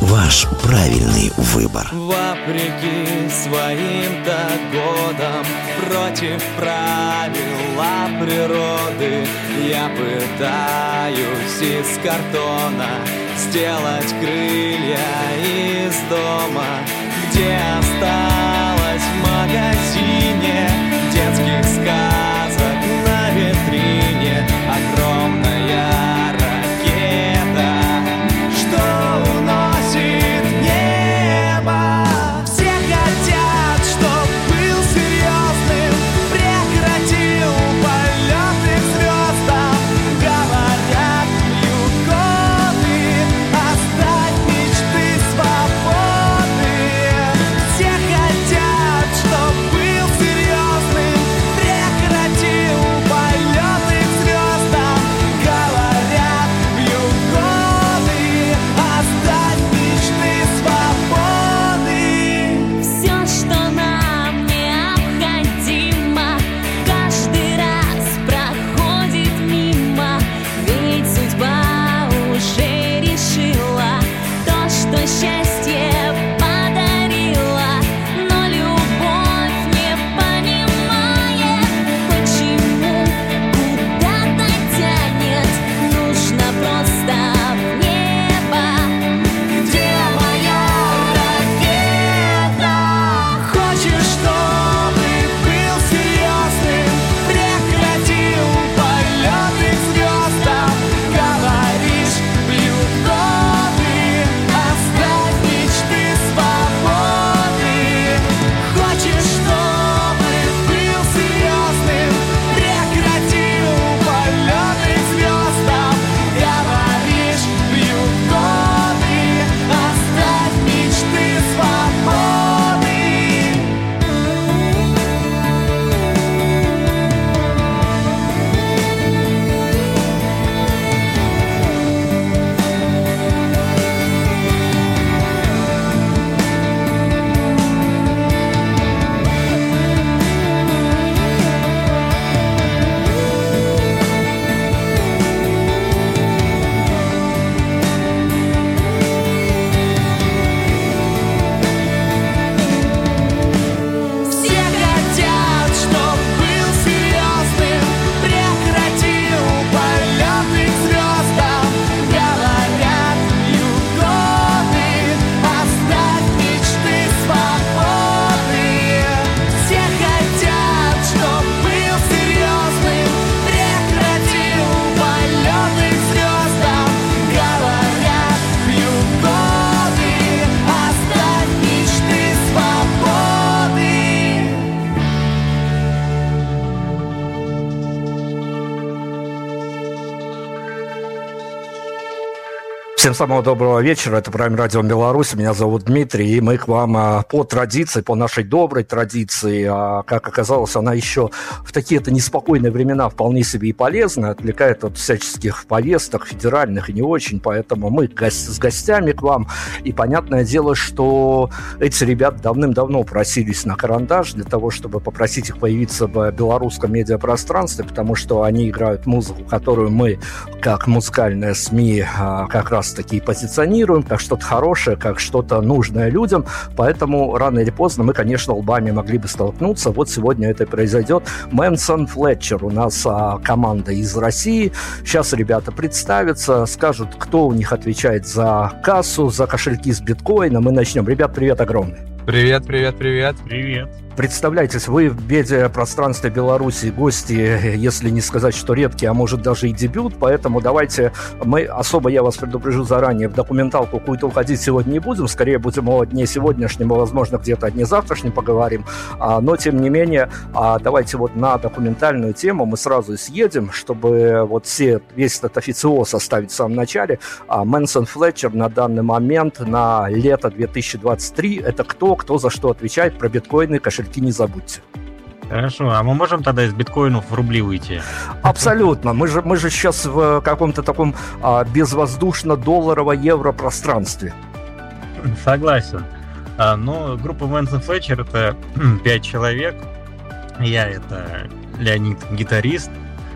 Ваш правильный выбор. Вопреки своим-то Против правила природы Я пытаюсь из картона Сделать крылья из дома Где осталось в магазине Детских сказок Всем самого доброго вечера. Это Прайм Радио Беларусь. Меня зовут Дмитрий. И мы к вам а, по традиции, по нашей доброй традиции, а, как оказалось, она еще в такие-то неспокойные времена вполне себе и полезна, отвлекает от всяческих повесток, федеральных и не очень. Поэтому мы с гостями к вам. И понятное дело, что эти ребята давным-давно просились на карандаш для того, чтобы попросить их появиться в белорусском медиапространстве, потому что они играют музыку, которую мы, как музыкальная СМИ, а, как раз таки позиционируем, как что-то хорошее, как что-то нужное людям. Поэтому рано или поздно мы, конечно, лбами могли бы столкнуться. Вот сегодня это и произойдет. Мэнсон Флетчер у нас а, команда из России. Сейчас ребята представятся, скажут, кто у них отвечает за кассу, за кошельки с биткоином. Мы начнем. Ребят, привет огромный. Привет, привет, привет. Привет. Представляйтесь, вы в медиапространстве Беларуси гости, если не сказать, что редкие, а может даже и дебют, поэтому давайте мы, особо я вас предупрежу заранее, в документалку какую-то уходить сегодня не будем, скорее будем о дне сегодняшнем, а, возможно, где-то о дне завтрашнем поговорим, а, но тем не менее, а, давайте вот на документальную тему мы сразу и съедем, чтобы вот все, весь этот официоз оставить в самом начале. А, Мэнсон Флетчер на данный момент, на лето 2023, это кто, кто за что отвечает, про биткоины, кошельки не забудьте. Хорошо, а мы можем тогда из биткоинов в рубли уйти? Абсолютно. Мы же, мы же сейчас в каком-то таком а, безвоздушно-долларово-евро пространстве. Согласен. А, но группа Мэнсон Флетчер это пять человек. Я это Леонид, гитарист.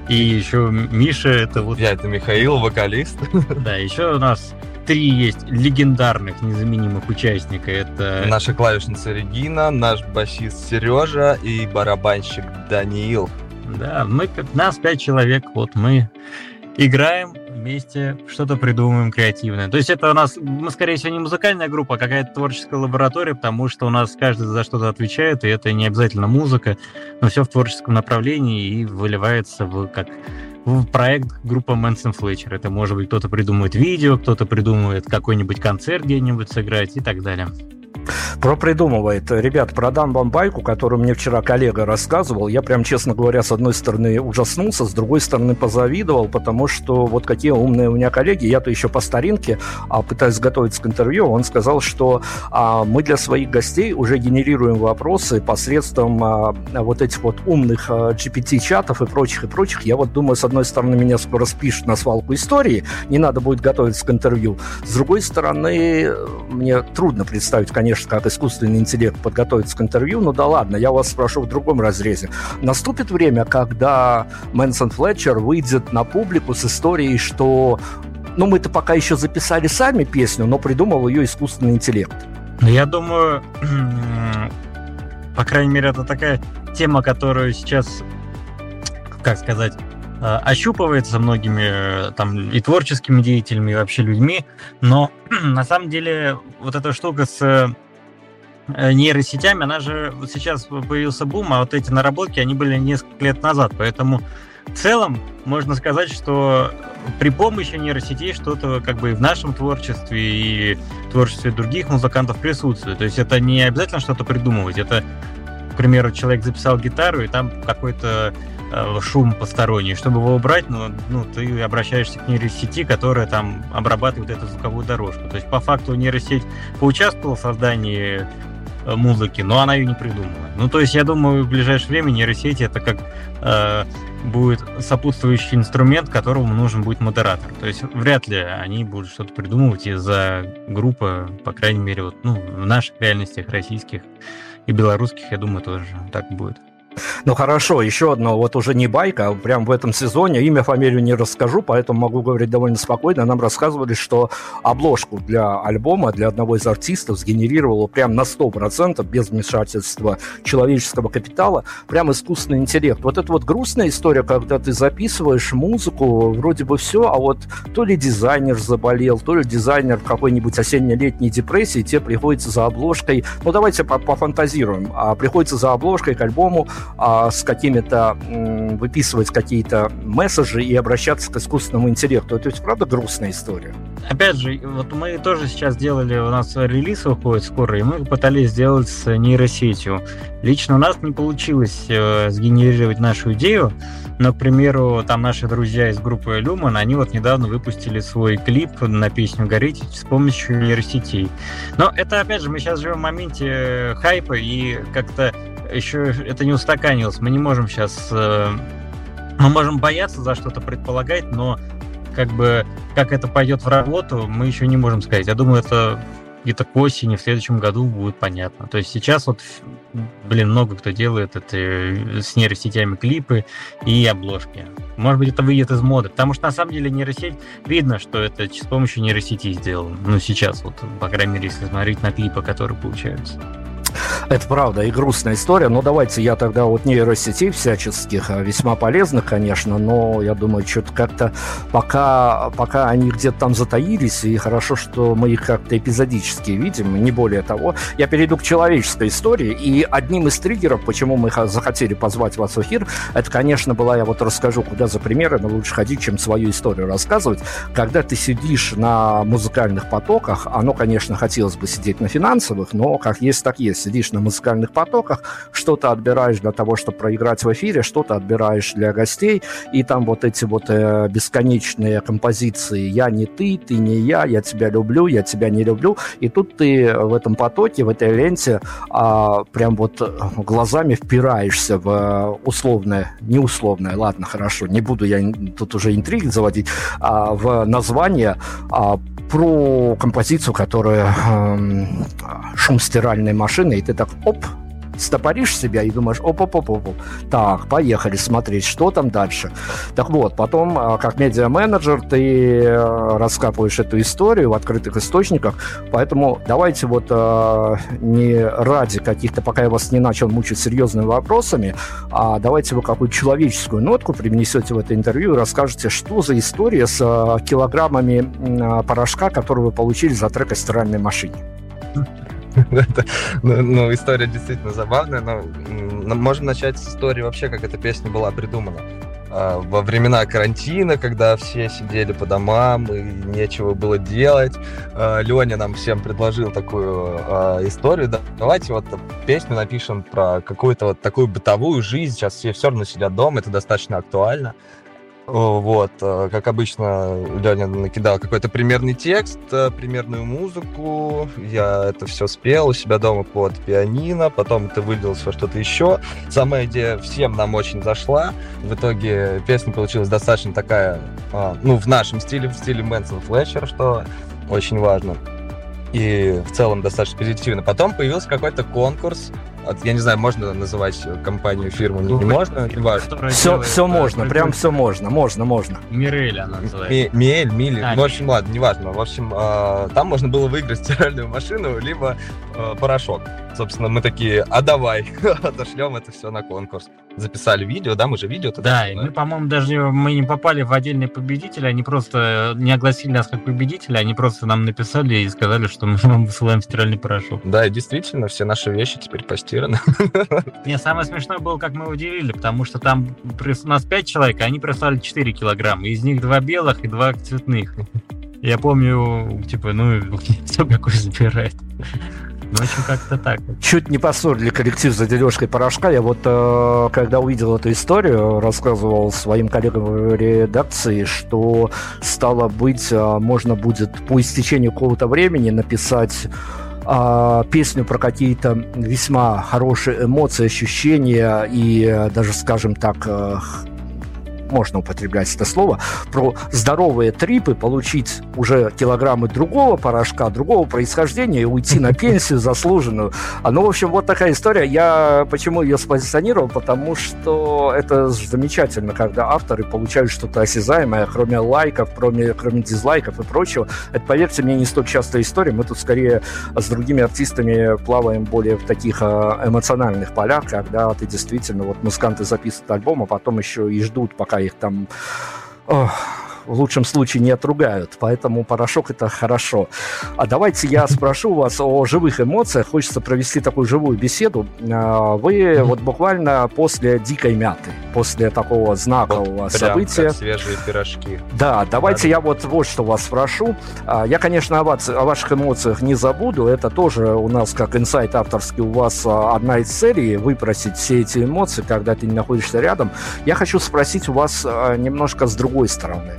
И еще Миша, это вот... Я это Михаил, вокалист. Да, еще у нас три есть легендарных, незаменимых участника. Это Наша клавишница Регина, наш басист Сережа и барабанщик Даниил. Да, мы, нас пять человек, вот мы играем вместе, что-то придумываем креативное. То есть это у нас, мы, скорее всего, не музыкальная группа, а какая-то творческая лаборатория, потому что у нас каждый за что-то отвечает, и это не обязательно музыка, но все в творческом направлении и выливается в как в проект группа Мэнсон Флетчер. Это может быть кто-то придумывает видео, кто-то придумывает какой-нибудь концерт где-нибудь сыграть и так далее. Про придумывает. Ребят, про Дан Бомбайку, которую мне вчера коллега рассказывал, я прям, честно говоря, с одной стороны ужаснулся, с другой стороны позавидовал, потому что вот какие умные у меня коллеги, я-то еще по старинке а, пытаюсь готовиться к интервью, он сказал, что а, мы для своих гостей уже генерируем вопросы посредством а, вот этих вот умных а, GPT-чатов и прочих, и прочих. Я вот думаю, с одной стороны, меня скоро спишут на свалку истории, не надо будет готовиться к интервью. С другой стороны, мне трудно представить, конечно, как искусственный интеллект подготовится к интервью, ну да ладно, я вас спрошу в другом разрезе. Наступит время, когда Мэнсон Флетчер выйдет на публику с историей, что ну, мы-то пока еще записали сами песню, но придумал ее искусственный интеллект. Ну, я думаю, по крайней мере, это такая тема, которую сейчас, как сказать, ощупывается многими э, там и творческими деятелями, и вообще людьми, но на самом деле вот эта штука с э, нейросетями, она же вот сейчас появился бум, а вот эти наработки, они были несколько лет назад, поэтому в целом можно сказать, что при помощи нейросетей что-то как бы и в нашем творчестве, и в творчестве других музыкантов присутствует. То есть это не обязательно что-то придумывать, это, к примеру, человек записал гитару, и там какой-то э, шум посторонний. Чтобы его убрать, ну, ну, ты обращаешься к нейросети, которая там обрабатывает эту звуковую дорожку. То есть, по факту, нейросеть поучаствовала в создании э, музыки, но она ее не придумала. Ну, то есть, я думаю, в ближайшее время нейросети это как э, будет сопутствующий инструмент, которому нужен будет модератор. То есть вряд ли они будут что-то придумывать из-за группы, по крайней мере, вот, ну, в наших реальностях российских и белорусских, я думаю, тоже так будет. Ну хорошо, еще одно, вот уже не байка, а прям в этом сезоне, имя, фамилию не расскажу, поэтому могу говорить довольно спокойно. Нам рассказывали, что обложку для альбома, для одного из артистов сгенерировало прям на 100%, без вмешательства человеческого капитала, прям искусственный интеллект. Вот это вот грустная история, когда ты записываешь музыку, вроде бы все, а вот то ли дизайнер заболел, то ли дизайнер какой-нибудь осенне-летней депрессии, тебе приходится за обложкой, ну давайте пофантазируем, а приходится за обложкой к альбому а, с какими-то, выписывать какие-то месседжи и обращаться к искусственному интеллекту. Это ведь правда грустная история. Опять же, вот мы тоже сейчас делали, у нас релиз выходит скоро, и мы пытались сделать с нейросетью. Лично у нас не получилось э, сгенерировать нашу идею, но, к примеру, там наши друзья из группы Люман, они вот недавно выпустили свой клип на песню «Гореть» с помощью нейросетей. Но это, опять же, мы сейчас живем в моменте э, хайпа, и как-то еще это не устаканилось. Мы не можем сейчас... Э, мы можем бояться за что-то предполагать, но как бы как это пойдет в работу, мы еще не можем сказать. Я думаю, это где-то к осени в следующем году будет понятно. То есть сейчас вот, блин, много кто делает это э, с нейросетями клипы и обложки. Может быть, это выйдет из моды, потому что на самом деле нейросеть, видно, что это с помощью нейросети сделано. Ну, сейчас вот, по крайней мере, если смотреть на клипы, которые получаются. Это правда и грустная история, но давайте я тогда от нейросетей всяческих, а, весьма полезных, конечно, но я думаю, что-то как-то пока, пока они где-то там затаились, и хорошо, что мы их как-то эпизодически видим, не более того. Я перейду к человеческой истории, и одним из триггеров, почему мы захотели позвать вас в эфир, это, конечно, была, я вот расскажу, куда за примеры, но лучше ходить, чем свою историю рассказывать. Когда ты сидишь на музыкальных потоках, оно, конечно, хотелось бы сидеть на финансовых, но как есть, так есть. Сидишь на на музыкальных потоках, что-то отбираешь для того, чтобы проиграть в эфире, что-то отбираешь для гостей, и там вот эти вот э, бесконечные композиции «Я не ты, ты не я, я тебя люблю, я тебя не люблю», и тут ты в этом потоке, в этой ленте а, прям вот глазами впираешься в э, условное, не условное, ладно, хорошо, не буду я тут уже интриги заводить, а в название а, про композицию, которая э, шум стиральной машины, и ты так оп, стопоришь себя и думаешь, оп-оп-оп-оп, так, поехали смотреть, что там дальше. Так вот, потом, а, как медиа-менеджер, ты э, раскапываешь эту историю в открытых источниках, поэтому давайте вот э, не ради каких-то, пока я вас не начал мучить серьезными вопросами, а давайте вы какую-то человеческую нотку привнесете в это интервью и расскажете, что за история с э, килограммами порошка, который вы получили за трек о стиральной машине. ну, ну, история действительно забавная, но можно начать с истории вообще, как эта песня была придумана. А, во времена карантина, когда все сидели по домам и нечего было делать, а, Леня нам всем предложил такую а, историю. Давайте вот песню напишем про какую-то вот такую бытовую жизнь. Сейчас все все равно сидят дома, это достаточно актуально. Вот, э, как обычно, Леня накидал какой-то примерный текст, э, примерную музыку. Я это все спел у себя дома под пианино, потом это вылилось во что-то еще. Сама идея всем нам очень зашла. В итоге песня получилась достаточно такая, а, ну, в нашем стиле, в стиле Мэнсон Флетчер, что очень важно. И в целом достаточно позитивно. Потом появился какой-то конкурс, я не знаю, можно называть компанию, фирму, не, не можно, не важно. Все, все можно, прям все можно, можно, можно. Мирель она называется. Миэль, Мили, а, ну, в общем, ладно, неважно. В общем, э, там можно было выиграть стиральную машину, либо э, порошок. Собственно, мы такие, а давай, отошлем это все на конкурс. Записали видео, да, мы же видео тогда. Да, и мы, по-моему, даже мы не попали в отдельные победители, они просто не огласили нас как победителя, они просто нам написали и сказали, что мы вам высылаем стиральный порошок. Да, и действительно, все наши вещи теперь постираны. Не, самое смешное было, как мы удивили, потому что там у нас 5 человек, а они прислали 4 килограмма, из них два белых и два цветных. Я помню, типа, ну, кто какой забирает. Ну, в общем, как-то так. Чуть не поссорили коллектив за дележкой порошка. Я вот, э, когда увидел эту историю, рассказывал своим коллегам в редакции, что, стало быть, э, можно будет по истечению какого-то времени написать э, песню про какие-то весьма хорошие эмоции, ощущения и э, даже, скажем так, э, можно употреблять это слово, про здоровые трипы, получить уже килограммы другого порошка, другого происхождения и уйти на пенсию заслуженную. А, ну, в общем, вот такая история. Я почему ее спозиционировал? Потому что это замечательно, когда авторы получают что-то осязаемое, кроме лайков, кроме, кроме дизлайков и прочего. Это, поверьте мне, не столь частая история. Мы тут скорее с другими артистами плаваем более в таких а, эмоциональных полях, когда ты действительно, вот музыканты записывают альбом, а потом еще и ждут, пока их там ох, в лучшем случае не отругают, поэтому порошок это хорошо. А давайте я спрошу вас о живых эмоциях. Хочется провести такую живую беседу. А, вы вот буквально после дикой мяты, после такого знакового вот события. свежие пирожки. Да, давайте да. я вот вот что вас спрошу. А, я, конечно, о, вас, о ваших эмоциях не забуду. Это тоже у нас как инсайт авторский у вас а, одна из целей выпросить все эти эмоции, когда ты не находишься рядом. Я хочу спросить у вас немножко с другой стороны.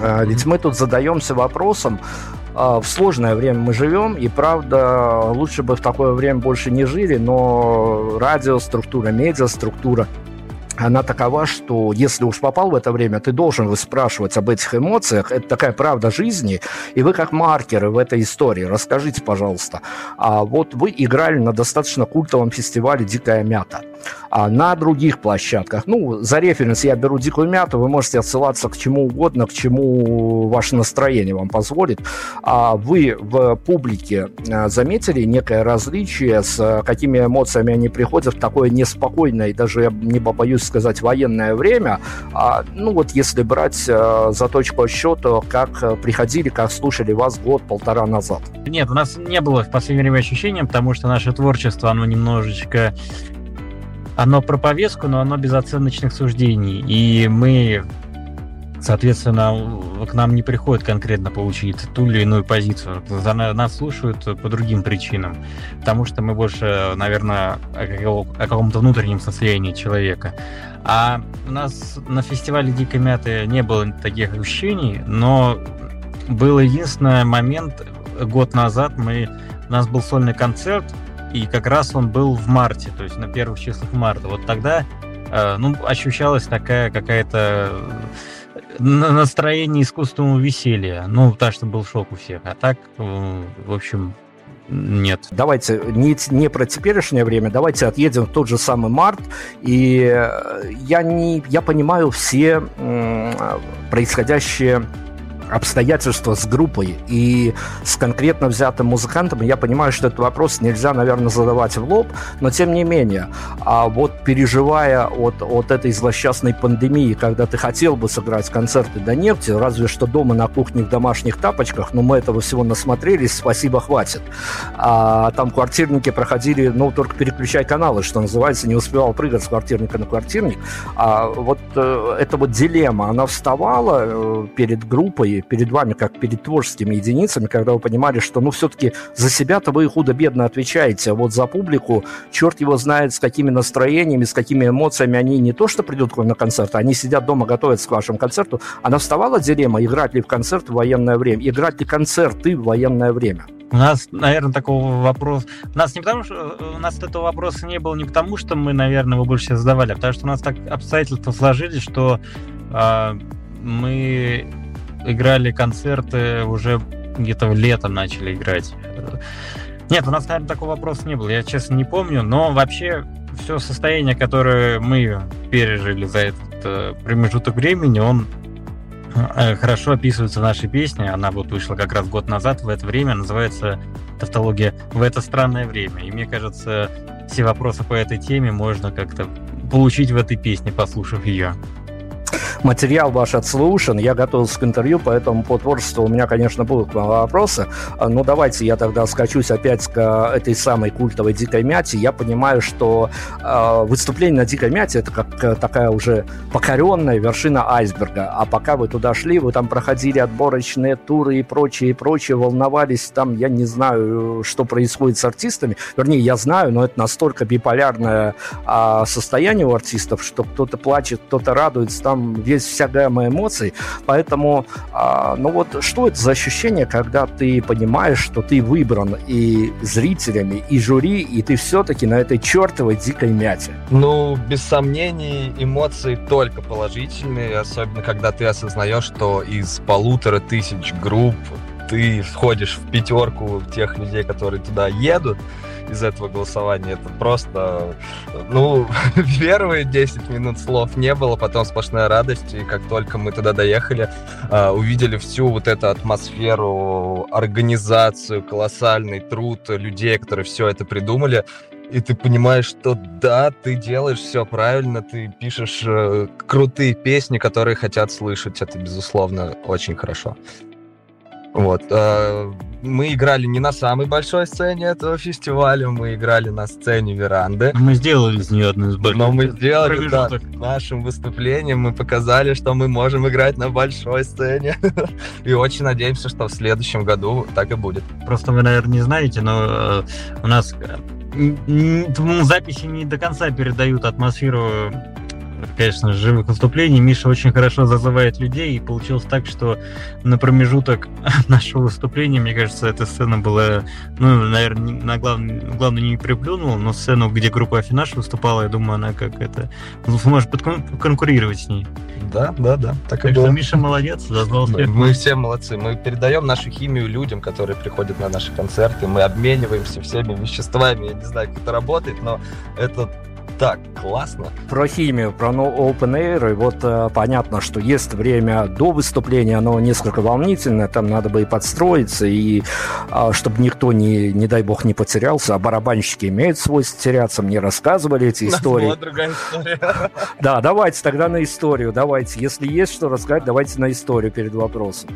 А, ведь мы тут задаемся вопросом, а, в сложное время мы живем, и правда, лучше бы в такое время больше не жили, но радиоструктура, медиаструктура она такова, что если уж попал в это время, ты должен выспрашивать об этих эмоциях. Это такая правда жизни. И вы как маркеры в этой истории. Расскажите, пожалуйста. А вот вы играли на достаточно культовом фестивале «Дикая мята». А на других площадках, ну, за референс я беру «Дикую мяту», вы можете отсылаться к чему угодно, к чему ваше настроение вам позволит. А вы в публике а, заметили некое различие, с какими эмоциями они приходят в такое неспокойное, и даже я не побоюсь сказать, военное время, а, ну вот если брать а, за точку отсчета, как приходили, как слушали вас год-полтора назад? Нет, у нас не было в последнее время ощущения, потому что наше творчество, оно немножечко оно про повестку, но оно без оценочных суждений. И мы Соответственно, к нам не приходит конкретно получить ту или иную позицию. За нас слушают по другим причинам. Потому что мы больше, наверное, о каком-то внутреннем состоянии человека. А у нас на фестивале Дикой Мяты не было таких ощущений, но был единственный момент, год назад мы, у нас был сольный концерт, и как раз он был в марте, то есть на первых числах марта. Вот тогда э, ну, ощущалась такая какая-то настроение искусственного веселья. Ну, потому что был шок у всех. А так, э, в общем, нет. Давайте не, не про теперешнее время, давайте отъедем в тот же самый март. И э, я, не, я понимаю все происходящие обстоятельства с группой и с конкретно взятым музыкантом, я понимаю, что этот вопрос нельзя, наверное, задавать в лоб, но тем не менее, а вот переживая от, от этой злосчастной пандемии, когда ты хотел бы сыграть концерты до нефти, разве что дома на кухне в домашних тапочках, но мы этого всего насмотрелись, спасибо, хватит. А там квартирники проходили, ну, только переключай каналы, что называется, не успевал прыгать с квартирника на квартирник. А вот э, эта вот дилемма, она вставала э, перед группой, перед вами, как перед творческими единицами, когда вы понимали, что, ну, все-таки за себя-то вы худо-бедно отвечаете, а вот за публику черт его знает, с какими настроениями, с какими эмоциями они не то что придут к вам на концерт, они сидят дома, готовятся к вашему концерту. Она вставала дилемма, играть ли в концерт в военное время, играть ли концерты в военное время? У нас, наверное, такого вопроса... У нас не потому, что... У нас этого вопроса не было не потому, что мы, наверное, его больше задавали, а потому что у нас так обстоятельства сложились, что э, мы играли концерты уже где-то летом начали играть. Нет, у нас, наверное, такого вопроса не было, я честно не помню, но вообще все состояние, которое мы пережили за этот э, промежуток времени, он э, хорошо описывается в нашей песне. Она вот вышла как раз год назад в это время, называется тавтология «В это странное время». И мне кажется, все вопросы по этой теме можно как-то получить в этой песне, послушав ее. Материал ваш отслушан, я готовился к интервью, поэтому по творчеству у меня, конечно, будут вопросы. А, но давайте я тогда скачусь опять к э, этой самой культовой «Дикой мяте». Я понимаю, что э, выступление на «Дикой мяте» — это как такая уже покоренная вершина айсберга. А пока вы туда шли, вы там проходили отборочные туры и прочее, и прочее, волновались там, я не знаю, что происходит с артистами. Вернее, я знаю, но это настолько биполярное э, состояние у артистов, что кто-то плачет, кто-то радуется, там есть вся гамма эмоций, поэтому, а, ну вот, что это за ощущение, когда ты понимаешь, что ты выбран и зрителями, и жюри, и ты все-таки на этой чертовой дикой мяте? Ну, без сомнений, эмоции только положительные, особенно когда ты осознаешь, что из полутора тысяч групп ты входишь в пятерку тех людей, которые туда едут, из этого голосования. Это просто, ну, первые 10 минут слов не было, потом сплошная радость. И как только мы туда доехали, а, увидели всю вот эту атмосферу, организацию, колоссальный труд людей, которые все это придумали, и ты понимаешь, что да, ты делаешь все правильно, ты пишешь э, крутые песни, которые хотят слышать. Это, безусловно, очень хорошо. Вот. Э, мы играли не на самой большой сцене этого фестиваля, мы играли на сцене веранды. Мы сделали из нее одну из больших Но мы сделали, да, нашим выступлением мы показали, что мы можем играть на большой сцене. И очень надеемся, что в следующем году так и будет. Просто вы, наверное, не знаете, но э, у нас записи не до конца передают атмосферу конечно, живых выступлений. Миша очень хорошо зазывает людей, и получилось так, что на промежуток нашего выступления, мне кажется, эта сцена была, ну, наверное, на главную, главную не приплюнула, но сцену, где группа Афинаш выступала, я думаю, она как это, ну, может конкурировать с ней. Да, да, да. Так, так и было. что Миша молодец, зазвал всех. Мы все молодцы. Мы передаем нашу химию людям, которые приходят на наши концерты. Мы обмениваемся всеми веществами. Я не знаю, как это работает, но это так классно. Про химию, про Open Air, и вот э, понятно, что есть время до выступления, оно несколько волнительное, там надо бы и подстроиться, и э, чтобы никто, не, не дай бог, не потерялся, а барабанщики имеют свойство теряться, мне рассказывали эти истории. Была другая история. Да, давайте тогда на историю, давайте. Если есть что рассказать, давайте на историю перед вопросом.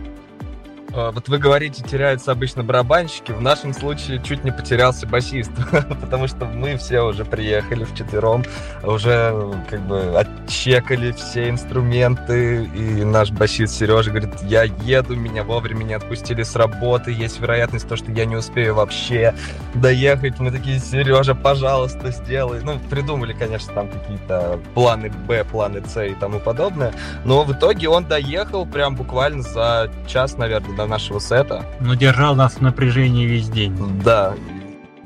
А, Вот вы говорите, теряются обычно барабанщики. В нашем случае чуть не потерялся басист, потому что мы все уже приехали вчетвером, уже как бы отчекали все инструменты, и наш басист Сережа говорит, я еду, меня вовремя не отпустили с работы, есть вероятность то, что я не успею вообще доехать. Мы такие, Сережа, пожалуйста, сделай. Ну, придумали, конечно, там какие-то планы Б, планы С и тому подобное, но в итоге он доехал прям буквально за час, наверное, до нашего сета. Но держал нас в напряжении весь день. Да.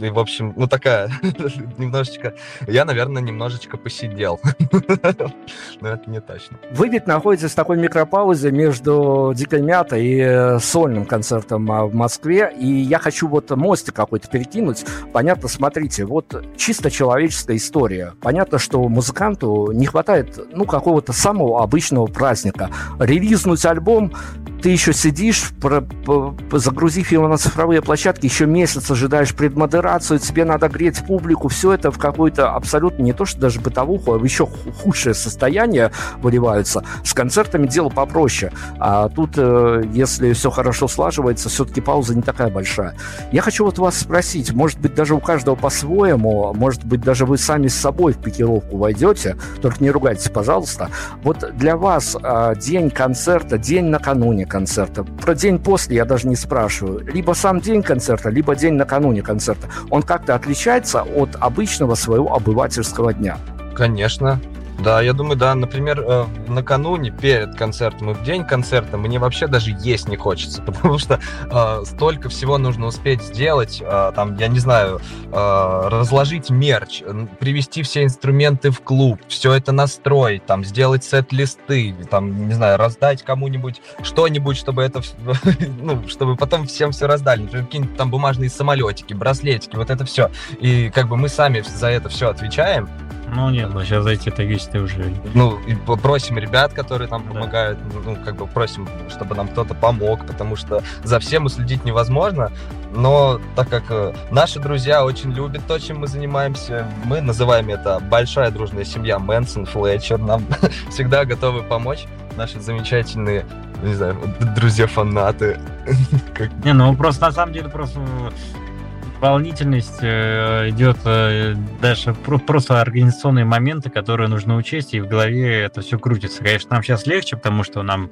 И, в общем, ну такая, немножечко... Я, наверное, немножечко посидел. Но это не точно. Вы ведь находитесь в такой микропаузе между «Дикой мятой» и э, сольным концертом а, в Москве, и я хочу вот мостик какой-то перекинуть. Понятно, смотрите, вот чисто человеческая история. Понятно, что музыканту не хватает, ну, какого-то самого обычного праздника. Релизнуть альбом, ты еще сидишь, про- по- загрузив его на цифровые площадки, еще месяц ожидаешь предмодерацию, тебе надо греть публику, все это в какой-то абсолютно не то, что даже бытовуху, а в еще ху- худшее состояние выливаются. С концертами дело попроще. А тут, э, если все хорошо слаживается, все-таки пауза не такая большая. Я хочу вот вас спросить, может быть, даже у каждого по-своему, может быть, даже вы сами с собой в пикировку войдете, только не ругайтесь, пожалуйста. Вот для вас а, день концерта, день накануне концерта, про день после я даже не спрашиваю, либо сам день концерта, либо день накануне концерта, он как-то отличается от обычного своего обывательского дня? Конечно. Да, я думаю, да. Например, э, накануне, перед концертом и в день концерта мне вообще даже есть не хочется, потому что э, столько всего нужно успеть сделать. э, там, я не знаю, э, разложить мерч, привести все инструменты в клуб, все это настроить, там, сделать сет-листы, там, не знаю, раздать кому-нибудь что-нибудь, чтобы это, ну, чтобы потом всем все раздали. Например, какие-нибудь там бумажные самолетики, браслетики, вот это все. И как бы мы сами за это все отвечаем. Ну нет, ну сейчас эти вещи уже... ну, и просим ребят, которые нам Да. помогают, ну, как бы просим, чтобы нам кто-то помог, потому что за всем уследить невозможно, но так как э, наши друзья очень любят то, чем мы занимаемся, мы называем это большая дружная семья Мэнсон, Флетчер, нам всегда готовы помочь, наши замечательные, не знаю, друзья-фанаты. Не, ну просто на самом деле просто волнительность э, идет э, дальше про- просто организационные моменты, которые нужно учесть, и в голове это все крутится. Конечно, нам сейчас легче, потому что нам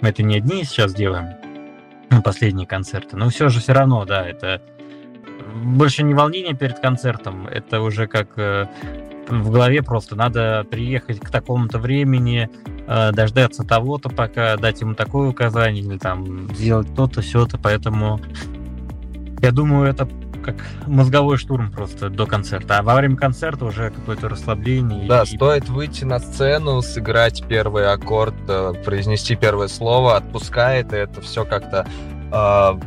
мы это не одни сейчас делаем, ну, последние концерты, но все же все равно, да, это больше не волнение перед концертом, это уже как э, в голове просто надо приехать к такому-то времени, дождаться того-то, пока дать ему такое указание, или там сделать то-то, все-то, поэтому я думаю, это как мозговой штурм просто до концерта. А во время концерта уже какое-то расслабление. Да, и- стоит выйти на сцену, сыграть первый аккорд, э, произнести первое слово, отпускает, и это все как-то а,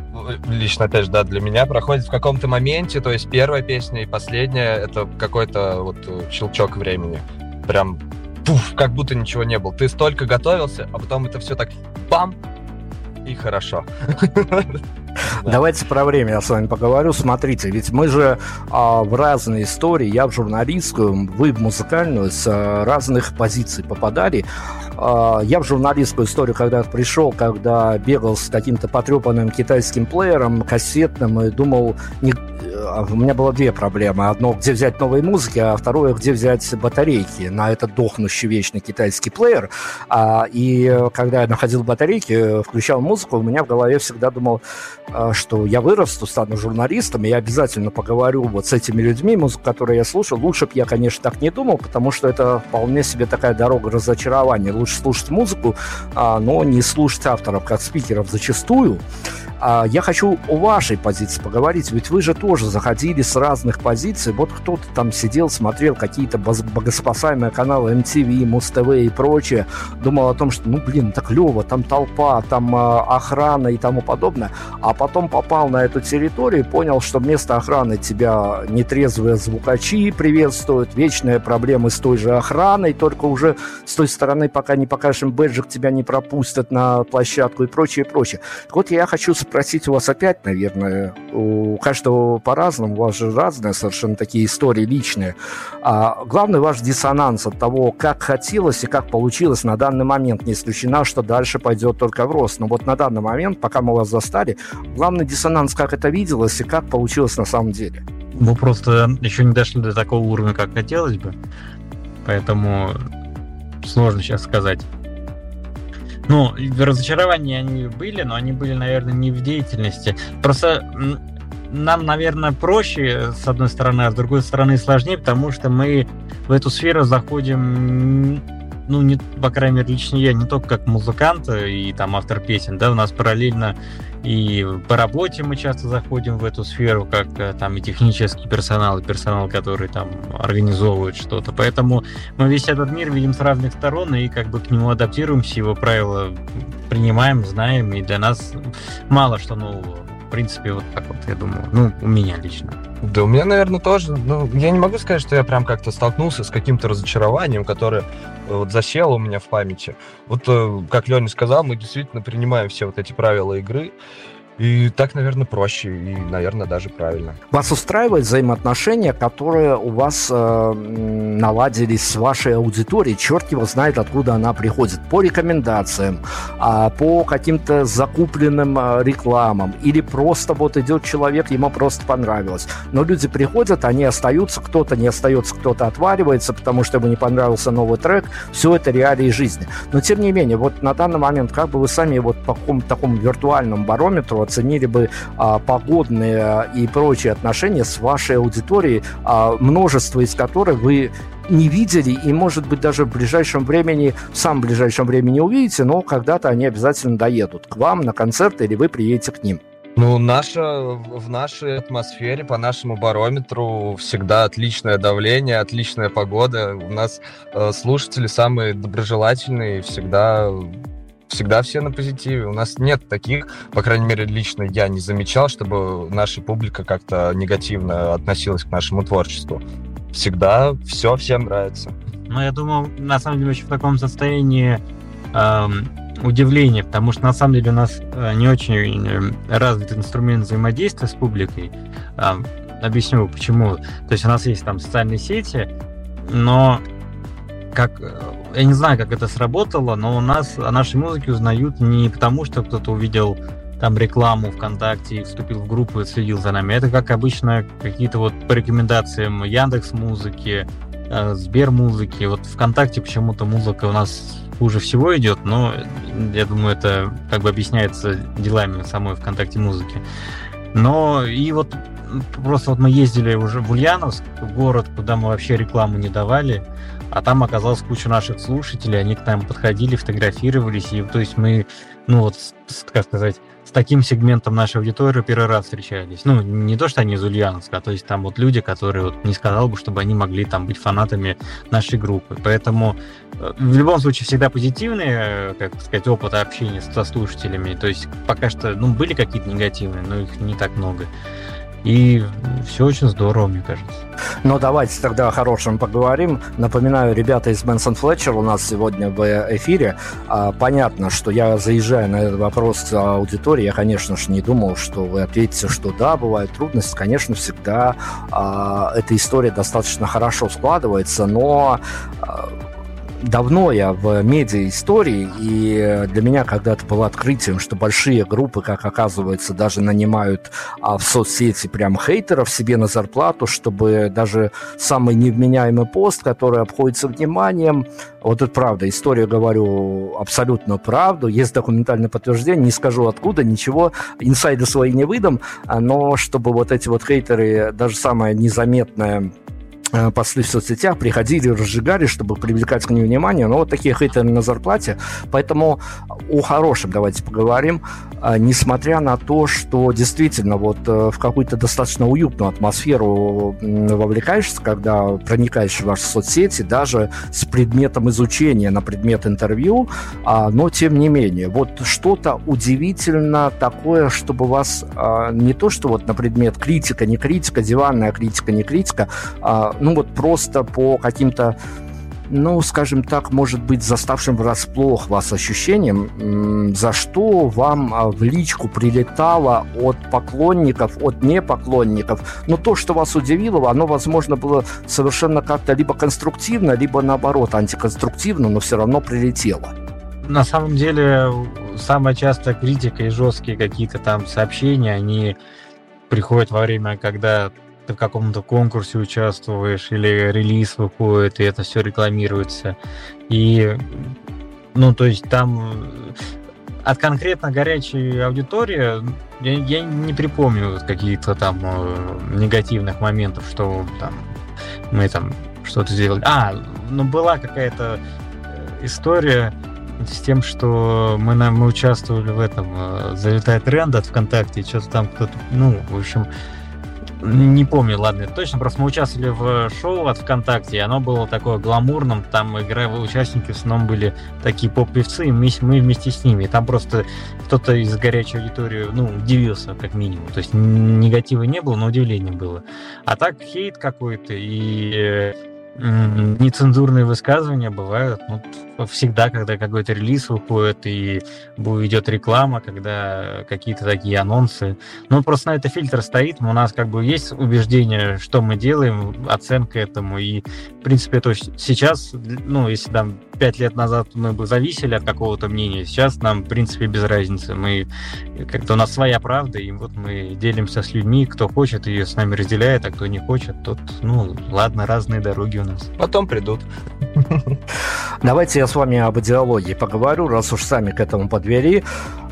лично, опять же, да, для меня проходит в каком-то моменте, то есть первая песня и последняя, это какой-то вот э, щелчок времени. Прям пуф, как будто ничего не было. Ты столько готовился, а потом это все так бам, и хорошо. Да. Давайте про время я с вами поговорю. Смотрите, ведь мы же а, в разные истории, я в журналистскую, вы в музыкальную, с а, разных позиций попадали. А, я в журналистскую историю когда пришел, когда бегал с каким-то потрепанным китайским плеером, кассетным, и думал, не- а, у меня было две проблемы. Одно, где взять новые музыки, а второе, где взять батарейки на этот дохнущий вечный китайский плеер. А, и когда я находил батарейки, включал музыку, у меня в голове всегда думал, что я вырасту, стану журналистом, и я обязательно поговорю вот с этими людьми, музыку, которую я слушал. Лучше бы я, конечно, так не думал, потому что это вполне себе такая дорога разочарования. Лучше слушать музыку, а, но не слушать авторов, как спикеров зачастую. А, Я хочу о вашей позиции поговорить, ведь вы же тоже заходили с разных позиций. Вот кто-то там сидел, смотрел какие-то богоспасаемые каналы MTV, Муз-ТВ и прочее, думал о том, что, ну, блин, так клево, там толпа, там а, охрана и тому подобное. А потом попал на эту территорию и понял, что вместо охраны тебя нетрезвые звукачи приветствуют, вечные проблемы с той же охраной, только уже с той стороны, пока не покажешь им бэджик, тебя не пропустят на площадку и прочее, прочее. Так вот, я хочу спросить спросить у вас опять, наверное, у каждого по-разному, у вас же разные совершенно такие истории личные. А главный ваш диссонанс от того, как хотелось и как получилось на данный момент, не исключено, что дальше пойдет только в рост. Но вот на данный момент, пока мы вас застали, главный диссонанс, как это виделось и как получилось на самом деле. Мы просто еще не дошли до такого уровня, как хотелось бы. Поэтому сложно сейчас сказать. Ну, разочарования они были, но они были, наверное, не в деятельности. Просто нам, наверное, проще, с одной стороны, а с другой стороны сложнее, потому что мы в эту сферу заходим ну, не, по крайней мере, лично я, не только как музыкант и там автор песен, да, у нас параллельно и по работе мы часто заходим в эту сферу, как э, там и технический персонал, и персонал, который там организовывает что-то. Поэтому мы весь этот мир видим с разных сторон и как бы к нему адаптируемся, его правила принимаем, знаем, и для нас мало что нового. В принципе, вот так вот, я думаю. Ну, у меня лично. Да, у меня, наверное, тоже. Ну, я не могу сказать, что я прям как-то столкнулся с каким-то разочарованием, которое э, вот засело у меня в памяти. Вот, э, как Леня сказал, мы действительно принимаем все вот эти правила игры. И так, наверное, проще и, наверное, даже правильно. Вас устраивает взаимоотношения, которые у вас э, наладились с вашей аудиторией? Черт его знает, откуда она приходит. По рекомендациям, а, по каким-то закупленным а, рекламам. Или просто вот идет человек, ему просто понравилось. Но люди приходят, они остаются, кто-то не остается, кто-то отваривается, потому что ему не понравился новый трек. Все это реалии жизни. Но, тем не менее, вот на данный момент, как бы вы сами вот по какому-то такому виртуальному барометру оценили бы а, погодные и прочие отношения с вашей аудиторией, а, множество из которых вы не видели и, может быть, даже в ближайшем времени, в самом ближайшем времени увидите, но когда-то они обязательно доедут к вам на концерт или вы приедете к ним. Ну, наша, в нашей атмосфере, по нашему барометру, всегда отличное давление, отличная погода. У нас э, слушатели самые доброжелательные, всегда всегда все на позитиве. У нас нет таких, по крайней мере, лично я не замечал, чтобы наша публика как-то негативно относилась к нашему творчеству. Всегда все всем нравится. Ну, я думаю, на самом деле, еще в таком состоянии эм, удивления, потому что на самом деле у нас э, не очень э, развит инструмент взаимодействия с публикой. Э, объясню почему. То есть у нас есть там социальные сети, но как э, я не знаю, как это сработало, но у нас о нашей музыке узнают не потому, что кто-то увидел там рекламу ВКонтакте и вступил в группу и следил за нами. Это, как обычно, какие-то вот по рекомендациям Яндекс Музыки, э, Сбер Музыки. Вот ВКонтакте почему-то музыка у нас хуже всего идет, но я думаю, это как бы объясняется делами самой ВКонтакте музыки. Но и вот просто вот мы ездили уже в Ульяновск, в город, куда мы вообще рекламу не давали, а там оказалась куча наших слушателей, они к нам подходили, фотографировались, и то есть мы, ну вот, как сказать, с таким сегментом нашей аудитории первый раз встречались. Ну, не то, что они из Ульяновска, а то есть там вот люди, которые вот не сказал бы, чтобы они могли там быть фанатами нашей группы. Поэтому э, в любом случае всегда позитивный, э, как сказать, опыт общения со слушателями. То есть пока что, ну, были какие-то негативные, но их не так много. И все очень здорово, мне кажется. Но давайте тогда о хорошем поговорим. Напоминаю, ребята из Мэнсон Флетчер у нас сегодня в эфире. А, понятно, что я заезжая на этот вопрос аудитории, я, конечно же, не думал, что вы ответите, что да, бывают трудности. Конечно, всегда а, эта история достаточно хорошо складывается, но а, давно я в медиа-истории, и для меня когда-то было открытием, что большие группы, как оказывается, даже нанимают а, в соцсети прям хейтеров себе на зарплату, чтобы даже самый невменяемый пост, который обходится вниманием, вот это правда, историю говорю абсолютно правду, есть документальное подтверждение, не скажу откуда, ничего, инсайды свои не выдам, а, но чтобы вот эти вот хейтеры, даже самое незаметное посты в соцсетях приходили, разжигали, чтобы привлекать к ним внимание. Но вот такие хейтеры на зарплате. Поэтому о хорошем давайте поговорим. А, несмотря на то, что действительно вот э, в какую-то достаточно уютную атмосферу вовлекаешься, когда проникаешь в ваши соцсети, даже с предметом изучения на предмет интервью, а, но тем не менее, вот что-то удивительно такое, чтобы вас а, не то, что вот на предмет критика, не критика, диванная критика, не критика, ну вот просто по каким-то ну, скажем так, может быть, заставшим врасплох вас ощущением, за что вам а, в личку прилетало от поклонников, от непоклонников. Но то, что вас удивило, оно, возможно, было совершенно как-то либо конструктивно, либо наоборот антиконструктивно, но все равно прилетело. На самом деле, самая частая критика и жесткие какие-то там сообщения, они приходят во время, когда ты в каком-то конкурсе участвуешь или релиз выходит, и это все рекламируется. И, ну, то есть там от конкретно горячей аудитории я, я не припомню каких-то там э, негативных моментов, что там мы там что-то сделали. А, ну была какая-то э, история с тем, что мы, мы участвовали в этом э, «Залетает тренд» от ВКонтакте, что-то там кто-то, ну, в общем, не помню, ладно, точно, просто мы участвовали в шоу от ВКонтакте, и оно было такое гламурным, там игровые участники в основном были такие поп-певцы, и мы, мы вместе с ними. И там просто кто-то из горячей аудитории, ну, удивился, как минимум. То есть негатива не было, но удивление было. А так хейт какой-то, и э, нецензурные высказывания бывают ну, всегда, когда какой-то релиз выходит и идет реклама, когда какие-то такие анонсы. Ну, просто на это фильтр стоит, у нас как бы есть убеждение, что мы делаем, оценка этому, и, в принципе, то есть сейчас, ну, если там пять лет назад мы бы зависели от какого-то мнения, сейчас нам, в принципе, без разницы. Мы, как-то у нас своя правда, и вот мы делимся с людьми, кто хочет ее с нами разделяет, а кто не хочет, тот, ну, ладно, разные дороги у нас. Потом придут. Давайте я с вами об идеологии поговорю, раз уж сами к этому подвели.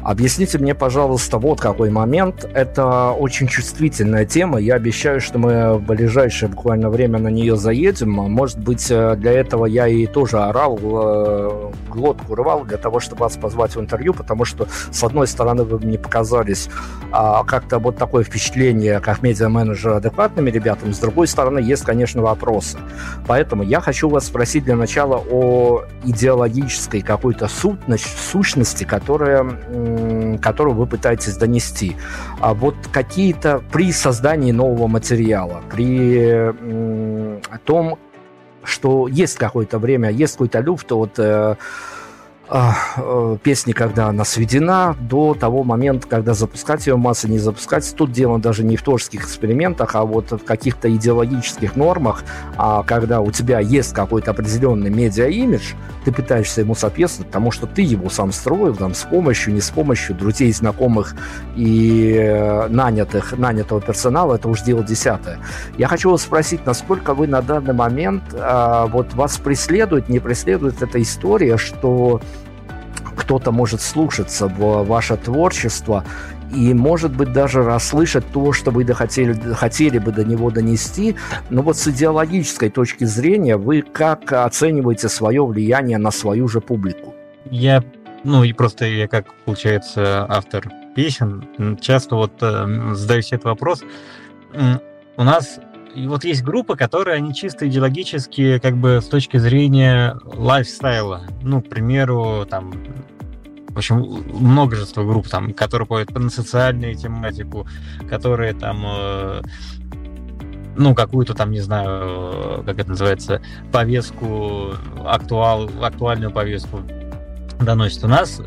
Объясните мне, пожалуйста, вот какой момент. Это очень чувствительная тема. Я обещаю, что мы в ближайшее буквально время на нее заедем. Может быть, э, для этого я и тоже орал, э, глотку рвал для того, чтобы вас позвать в интервью, потому что, с одной стороны, вы мне показались а, как-то вот такое впечатление, как медиа-менеджер адекватными ребятами, с другой стороны, есть, конечно, вопросы. Поэтому я хочу вас спросить для начала о идеологической какой-то сущности, которая которую вы пытаетесь донести. А вот какие-то при создании нового материала, при том, что есть какое-то время, есть какой-то люфт от э, песни, когда она сведена, до того момента, когда запускать ее массы, не запускать. Тут дело даже не в творческих экспериментах, а вот в каких-то идеологических нормах, а когда у тебя есть какой-то определенный медиа-имидж, ты пытаешься ему соответствовать, потому что ты его сам строил, там, с помощью, не с помощью друзей, знакомых и э, нанятых, нанятого персонала, это уж дело десятое. Я хочу вас спросить, насколько вы на данный момент, а, вот вас преследует, не преследует эта история, что кто-то может слушаться в ваше творчество и, может быть, даже расслышать то, что вы хотели, хотели бы до него донести. Но вот с идеологической точки зрения вы как оцениваете свое влияние на свою же публику? Я, ну и просто я как, получается, автор песен, часто вот э, задаюсь этот вопрос. У нас и вот есть группы, которые, они чисто идеологические, как бы с точки зрения лайфстайла. Ну, к примеру, там, в общем, множество групп, там, которые поют на социальную тематику, которые там э, ну, какую-то там, не знаю, как это называется, повестку, актуал, актуальную повестку доносит. У нас,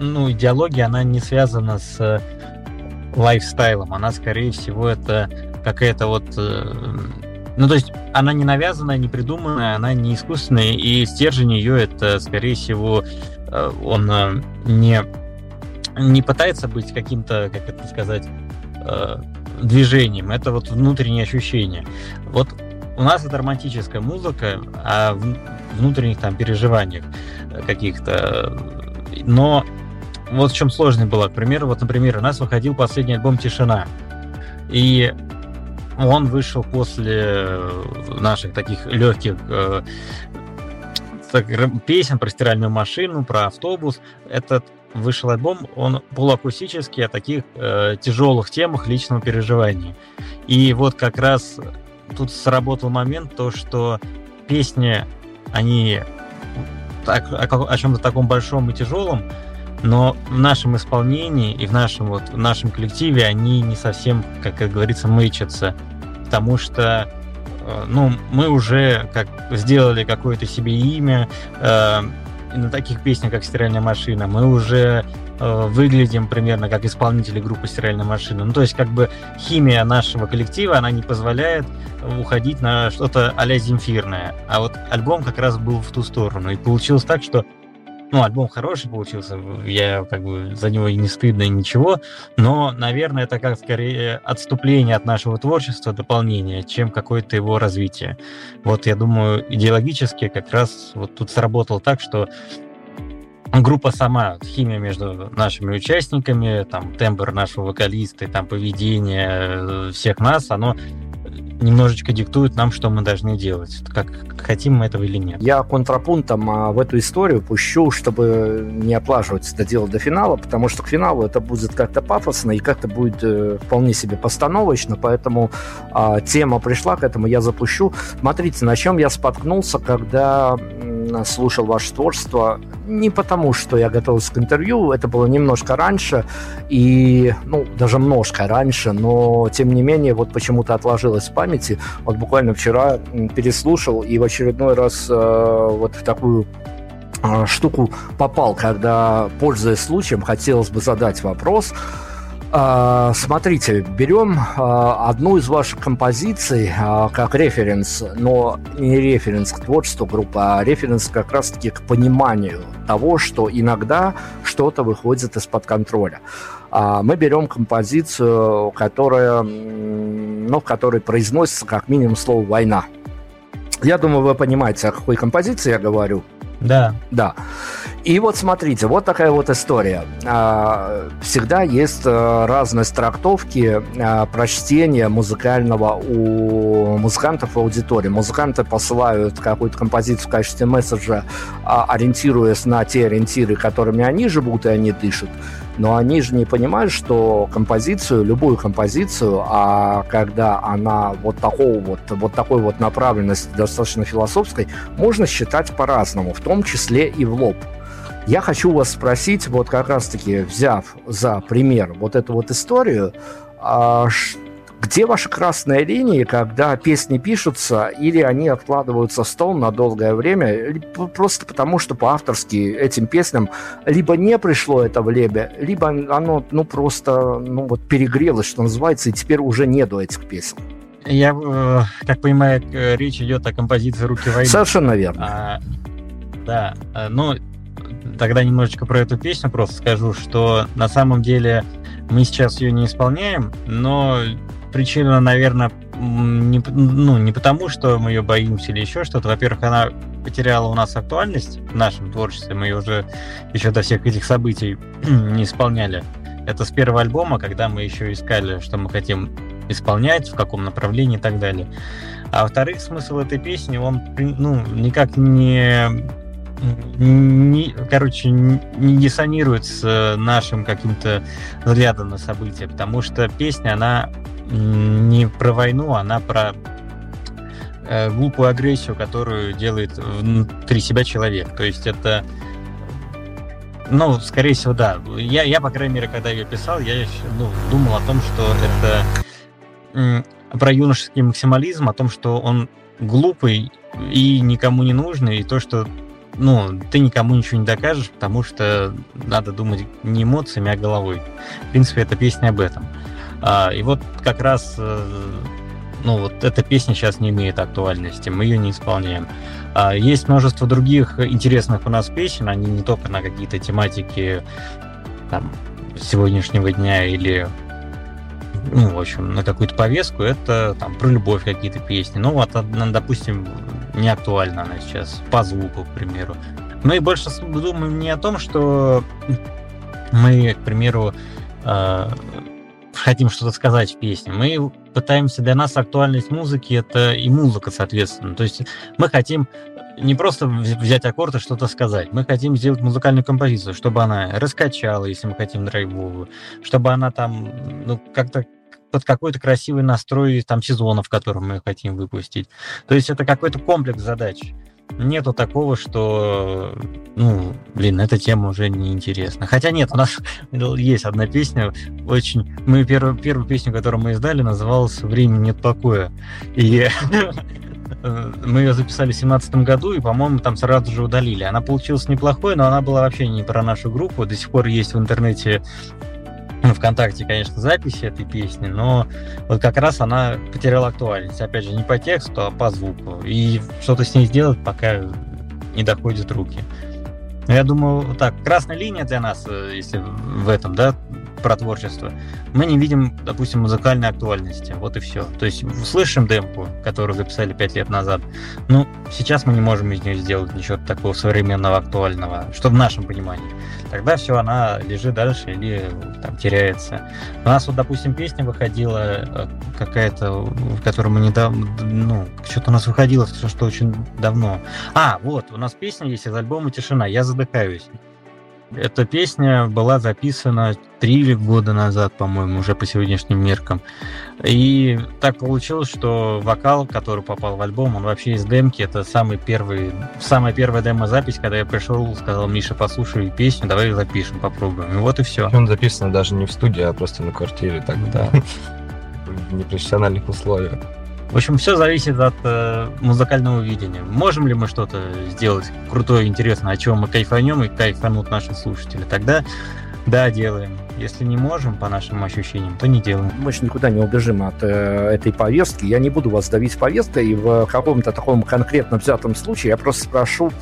ну, идеология, она не связана с лайфстайлом, она, скорее всего, это какая-то вот... Э, ну, то есть она не навязанная, не придуманная, она не искусственная, и стержень ее это, скорее всего, э, он э, не, не пытается быть каким-то, как это сказать, движением, это вот внутреннее ощущение. Вот у нас это романтическая музыка о внутренних там переживаниях каких-то, но вот в чем сложность была. К примеру, вот, например, у нас выходил последний альбом «Тишина», и он вышел после наших таких легких э, песен про стиральную машину, про автобус. Этот вышел альбом, он полуакустический, о таких э, тяжелых темах личного переживания. И вот как раз тут сработал момент, то, что песни, они так, о, о чем-то таком большом и тяжелом, но в нашем исполнении и в нашем, вот, в нашем коллективе они не совсем, как говорится, мычатся, потому что э, ну, мы уже как сделали какое-то себе имя, э, на таких песнях, как «Стиральная машина», мы уже э, выглядим примерно как исполнители группы «Стиральная машина». Ну, то есть, как бы химия нашего коллектива, она не позволяет уходить на что-то а-ля земфирное. А вот альбом как раз был в ту сторону. И получилось так, что ну, альбом хороший получился, я как бы за него и не стыдно, и ничего, но, наверное, это как скорее отступление от нашего творчества, дополнение, чем какое-то его развитие. Вот я думаю, идеологически как раз вот тут сработало так, что группа сама, химия между нашими участниками, там тембр нашего вокалиста, там поведение э, всех нас, оно немножечко диктует нам, что мы должны делать, как хотим мы этого или нет. Я контрапунктом а, в эту историю пущу, чтобы не оплаживать это дело до финала, потому что к финалу это будет как-то пафосно и как-то будет э, вполне себе постановочно, поэтому а, тема пришла к этому, я запущу. Смотрите, на чем я споткнулся, когда слушал ваше творчество, не потому, что я готовился к интервью, это было немножко раньше, и, ну, даже немножко раньше, но, тем не менее, вот почему-то отложилось в памяти. Вот буквально вчера переслушал и в очередной раз э, вот в такую э, штуку попал, когда, пользуясь случаем, хотелось бы задать вопрос, смотрите, берем а, одну из ваших композиций а, как референс, но не референс к творчеству группы, а референс как раз-таки к пониманию того, что иногда что-то выходит из-под контроля. Мы берем композицию, которая, ну, в которой произносится как минимум слово «война». Я думаю, вы понимаете, о какой композиции я говорю. Да. Да. И вот смотрите, вот такая вот история. А, всегда есть э, разность трактовки а, прочтения музыкального у музыкантов в аудитории. Музыканты посылают какую-то композицию в качестве месседжа, а, ориентируясь на те ориентиры, которыми они живут и они дышат. Но они же не понимают, что композицию, любую композицию, а когда она вот такого вот, вот такой вот направленности достаточно философской, можно считать по-разному, в том числе и в лоб. Я хочу вас спросить, вот как раз-таки взяв за пример вот эту вот историю, а, где ваши красные линии, когда песни пишутся или они откладываются в стол на долгое время, просто потому что по-авторски этим песням либо не пришло это в лебе, либо оно ну просто ну вот перегрелось, что называется, и теперь уже нету этих песен. Я, э, как понимаю, речь идет о композиции «Руки войны». Совершенно верно. А, да, э, ну, тогда немножечко про эту песню просто скажу, что на самом деле мы сейчас ее не исполняем, но причина, наверное, не, ну, не потому, что мы ее боимся или еще что-то. Во-первых, она потеряла у нас актуальность в нашем творчестве. Мы ее уже еще до всех этих событий не исполняли. Это с первого альбома, когда мы еще искали, что мы хотим исполнять, в каком направлении и так далее. А во-вторых, смысл этой песни, он ну, никак не не, короче, не диссонирует с нашим каким-то взглядом на события, потому что песня, она не про войну, она про э, глупую агрессию, которую делает внутри себя человек. То есть это, ну, скорее всего, да. Я, я по крайней мере, когда ее писал, я ну, думал о том, что это про юношеский максимализм, о том, что он глупый и никому не нужный, и то, что ну, ты никому ничего не докажешь, потому что надо думать не эмоциями, а головой. В принципе, эта песня об этом. А, и вот как раз, э, ну, вот эта песня сейчас не имеет актуальности, мы ее не исполняем. А, есть множество других интересных у нас песен, они не только на какие-то тематики там, сегодняшнего дня или ну, в общем, на какую-то повестку, это там про любовь какие-то песни. Ну, вот, допустим, не актуальна она сейчас, по звуку, к примеру. Мы больше думаем не о том, что мы, к примеру, э, хотим что-то сказать в песне. Мы пытаемся, для нас актуальность музыки это и музыка, соответственно. То есть мы хотим не просто взять аккорд и что-то сказать. Мы хотим сделать музыкальную композицию, чтобы она раскачала, если мы хотим драйвовую, чтобы она там, ну, как-то под какой-то красивый настрой там сезона, в котором мы хотим выпустить. То есть это какой-то комплекс задач. нету такого, что, ну, блин, эта тема уже неинтересна. Хотя нет, у нас есть одна песня, очень... Мы первую, первую песню, которую мы издали, называлась «Время нет покоя». И мы ее записали в 2017 году, и, по-моему, там сразу же удалили. Она получилась неплохой, но она была вообще не про нашу группу. До сих пор есть в интернете ну, ВКонтакте, конечно, записи этой песни, но вот как раз она потеряла актуальность. Опять же, не по тексту, а по звуку. И что-то с ней сделать пока не доходит руки. Я думаю, так, красная линия для нас, э, если в этом, да, про творчество, мы не видим, допустим, музыкальной актуальности. Вот и все. То есть слышим демку, которую записали пять лет назад. Ну, сейчас мы не можем из нее сделать ничего такого современного, актуального, что в нашем понимании. Тогда все, она лежит дальше или там теряется. У нас вот, допустим, песня выходила э, какая-то, в которой мы недавно, ну, что-то у нас выходило, все что очень давно. А, вот, у нас песня есть из альбома «Тишина», «Я задыхаюсь». Эта песня была записана три года назад, по-моему, уже по сегодняшним меркам. И так получилось, что вокал, который попал в альбом, он вообще из демки. Это самый первый, самая первая демо-запись, когда я пришел, сказал, Миша, послушай песню, давай ее запишем, попробуем. И вот и все. Он записан даже не в студии, а просто на квартире, так Да. в непрофессиональных условиях. В общем, все зависит от э, музыкального видения. Можем ли мы что-то сделать крутое, интересное, о чем мы кайфанем и кайфанут наши слушатели? Тогда да, делаем. Если не можем, по нашим ощущениям, то не делаем. Мы же никуда не убежим от э, этой повестки. Я не буду вас давить повесткой, в каком-то таком конкретно взятом случае я просто спрошу,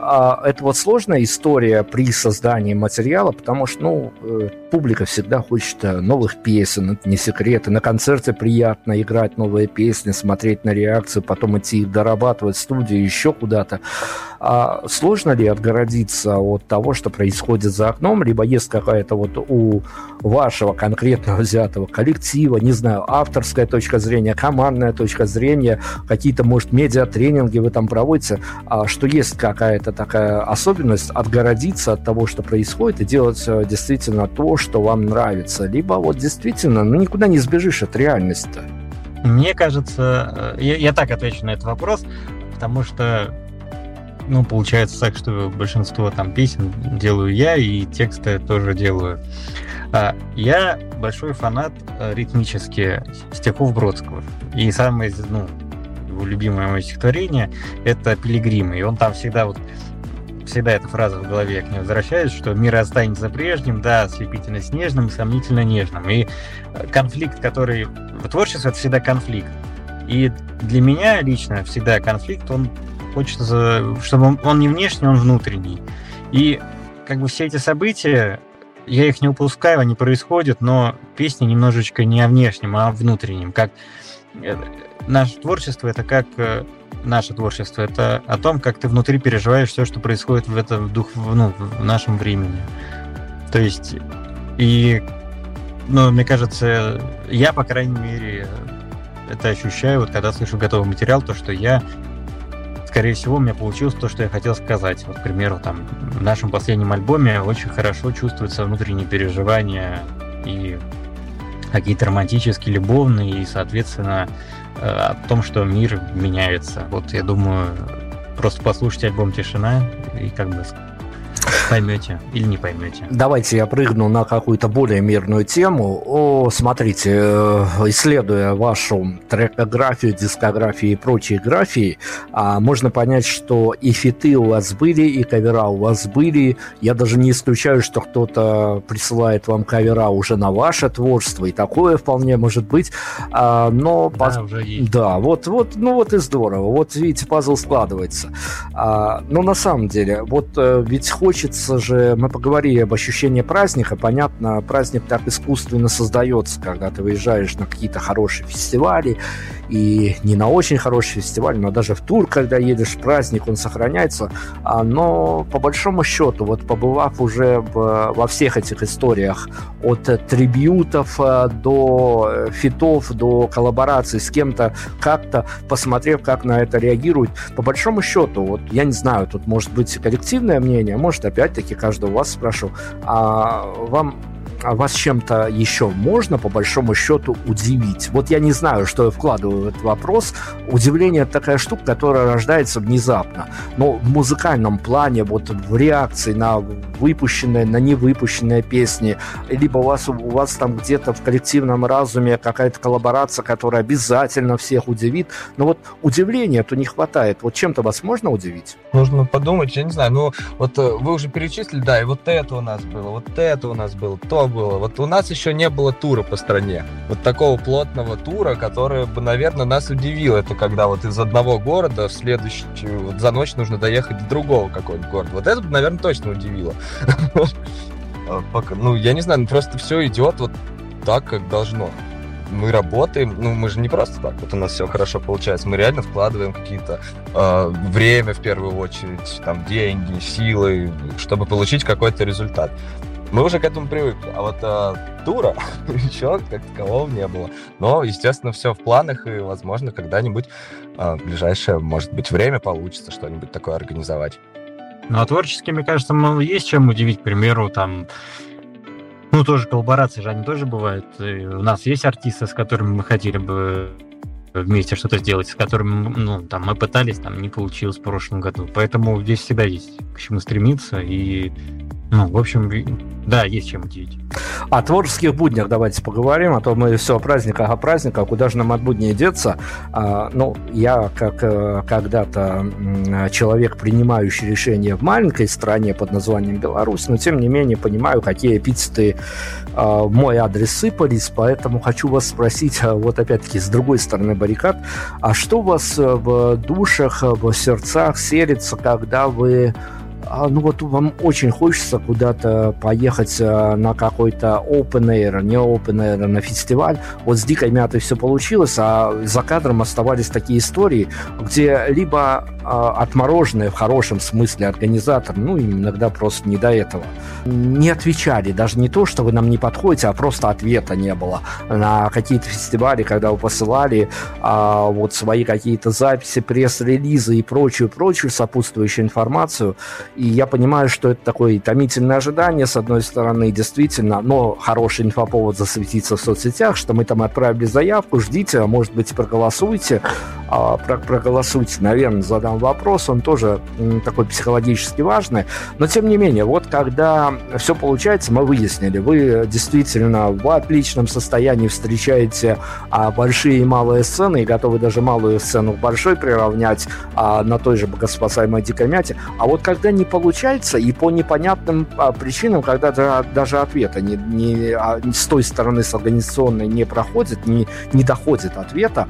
а, это вот сложная история при создании материала, потому что, ну, э, публика всегда хочет э, новых песен, это не секрет. И на концерте приятно играть новые песни, смотреть на реакцию, потом идти их дорабатывать в студии, еще куда-то. А сложно ли отгородиться от того, что происходит за окном, либо есть какая-то вот у вашего конкретного взятого коллектива, не знаю, авторская точка зрения, командная точка зрения, какие-то, может, медиатренинги вы там проводите, а что есть какая-то такая особенность отгородиться от того, что происходит, и делать э, действительно то, что вам нравится. Либо вот действительно, ну никуда не сбежишь от реальности. Мне кажется, э, я, я так отвечу на этот вопрос, потому что ну, получается так, что большинство там песен делаю я, и тексты тоже делаю. А, я большой фанат э, ритмически стихов Бродского. И самое, ну, его любимое мое стихотворение — это «Пилигримы». И он там всегда вот всегда эта фраза в голове к ней возвращаюсь, что мир останется прежним, да, ослепительно снежным сомнительно нежным. И э, конфликт, который в творчестве, это всегда конфликт. И для меня лично всегда конфликт, он хочется, чтобы он, не внешний, он внутренний. И как бы все эти события, я их не упускаю, они происходят, но песни немножечко не о внешнем, а о внутреннем. Как э, наше творчество это как э, наше творчество, это о том, как ты внутри переживаешь все, что происходит в этом дух, ну, в нашем времени. То есть, и, ну, мне кажется, я, по крайней мере, это ощущаю, вот когда слышу готовый материал, то, что я скорее всего, у меня получилось то, что я хотел сказать. Вот, к примеру, там, в нашем последнем альбоме очень хорошо чувствуются внутренние переживания и какие-то романтические, любовные, и, соответственно, э, о том, что мир меняется. Вот, я думаю, просто послушайте альбом «Тишина» и как бы Поймете или не поймете. Давайте я прыгну на какую-то более мирную тему. О, смотрите, э, исследуя вашу трекографию, дискографию и прочие графии, а, можно понять, что и фиты у вас были, и кавера у вас были. Я даже не исключаю, что кто-то присылает вам кавера уже на ваше творчество, и такое вполне может быть. А, но Да, пос- уже есть. да, вот, вот, ну вот и здорово. Вот видите, пазл складывается. А, но на самом деле, вот э, ведь хочется же, мы поговорили об ощущении праздника, понятно, праздник так искусственно создается, когда ты выезжаешь на какие-то хорошие фестивали, и не на очень хороший фестиваль, но даже в тур, когда едешь, праздник, он сохраняется. А, но по большому счету, вот побывав уже во всех этих историях, от трибьютов э, до э, фитов, до коллабораций с кем-то, как-то посмотрев, как на это реагируют, по большому счету, вот я не знаю, тут может быть коллективное мнение, может опять-таки каждого вас спрошу, а вам а вас чем-то еще можно, по большому счету, удивить? Вот я не знаю, что я вкладываю в этот вопрос. Удивление – это такая штука, которая рождается внезапно. Но в музыкальном плане, вот в реакции на выпущенные, на невыпущенные песни, либо у вас, у вас там где-то в коллективном разуме какая-то коллаборация, которая обязательно всех удивит. Но вот удивления-то не хватает. Вот чем-то вас можно удивить? Нужно подумать, я не знаю, ну вот э, вы уже перечислили, да, и вот это у нас было, вот это у нас было, то было. Вот у нас еще не было тура по стране. Вот такого плотного тура, который бы, наверное, нас удивил. Это когда вот из одного города в следующую, вот за ночь нужно доехать до другого какого-нибудь города. Вот это бы, наверное, точно удивило. А, ну, я не знаю, ну, просто все идет вот так, как должно мы работаем, ну, мы же не просто так, вот у нас все хорошо получается, мы реально вкладываем какие-то э, время в первую очередь, там, деньги, силы, чтобы получить какой-то результат. Мы уже к этому привыкли, а вот э, тура еще как такового не было. Но, естественно, все в планах, и, возможно, когда-нибудь э, в ближайшее, может быть, время получится что-нибудь такое организовать. Ну, а творчески, мне кажется, есть чем удивить, к примеру, там, ну, тоже коллаборации же они тоже бывают. И у нас есть артисты, с которыми мы хотели бы вместе что-то сделать, с которыми ну, там, мы пытались, там не получилось в прошлом году. Поэтому здесь всегда есть к чему стремиться. И ну, в общем, да, есть чем удивить. О творческих буднях давайте поговорим, а то мы все о праздниках, о праздниках, куда же нам от будней деться. А, ну, я как э, когда-то человек, принимающий решения в маленькой стране под названием Беларусь, но тем не менее понимаю, какие эпитеты а, в мой адрес сыпались, поэтому хочу вас спросить, а, вот опять-таки с другой стороны баррикад, а что у вас в душах, в сердцах селится, когда вы ну вот вам очень хочется куда-то поехать э, на какой-то open air, не open air, на фестиваль. Вот с Дикой Мятой все получилось, а за кадром оставались такие истории, где либо а, отмороженные в хорошем смысле организатор, ну, им иногда просто не до этого, не отвечали. Даже не то, что вы нам не подходите, а просто ответа не было на какие-то фестивали, когда вы посылали а, вот свои какие-то записи, пресс-релизы и прочую-прочую сопутствующую информацию. И я понимаю, что это такое томительное ожидание, с одной стороны, действительно, но хороший инфоповод засветиться в соцсетях, что мы там отправили заявку, ждите, а может быть, проголосуйте. А, про проголосуйте, наверное, задам вопрос, он тоже такой психологически важный. Но, тем не менее, вот когда все получается, мы выяснили, вы действительно в отличном состоянии встречаете а, большие и малые сцены, и готовы даже малую сцену к большой приравнять а, на той же богоспасаемой дикомяте. А вот когда не получается, и по непонятным причинам, когда даже ответа не, не, с той стороны, с организационной не проходит, не, не доходит ответа,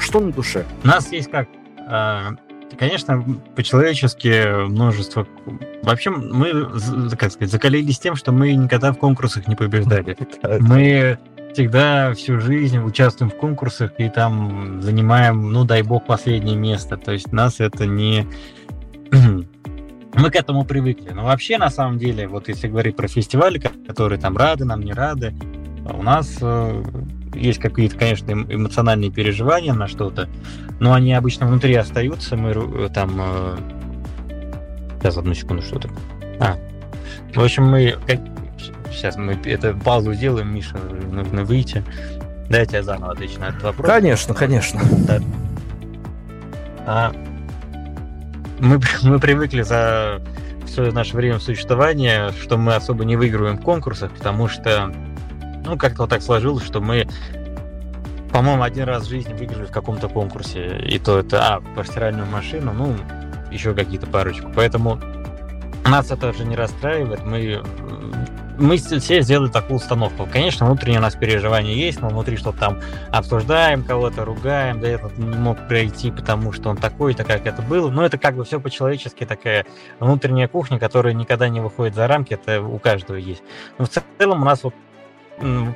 что на душе? У нас есть как а, конечно, по-человечески множество... Вообще, мы, как сказать, закалились тем, что мы никогда в конкурсах не побеждали. Мы всегда всю жизнь участвуем в конкурсах и там занимаем, ну, дай бог, последнее место. То есть нас это не мы к этому привыкли. Но вообще, на самом деле, вот если говорить про фестивали, которые там рады, нам не рады, у нас э, есть какие-то, конечно, эм, эмоциональные переживания на что-то, но они обычно внутри остаются. Мы э, там... Э... Сейчас, одну секунду, что-то. А. В общем, мы... Сейчас мы это паузу сделаем, Миша, нужно выйти. Дайте я заново отвечу на этот вопрос. Конечно, конечно. Да. А, мы, мы привыкли за все наше время существования, что мы особо не выигрываем в конкурсах, потому что, ну, как-то вот так сложилось, что мы, по-моему, один раз в жизни выиграли в каком-то конкурсе, и то это, а, по стиральную машину, ну, еще какие-то парочку. Поэтому нас это уже не расстраивает, мы мы все сделали такую установку. Конечно, внутреннее у нас переживание есть, мы внутри что-то там обсуждаем, кого-то ругаем, да этот не мог пройти, потому что он такой-то, как это было. Но это как бы все по-человечески такая внутренняя кухня, которая никогда не выходит за рамки, это у каждого есть. Но в целом у нас вот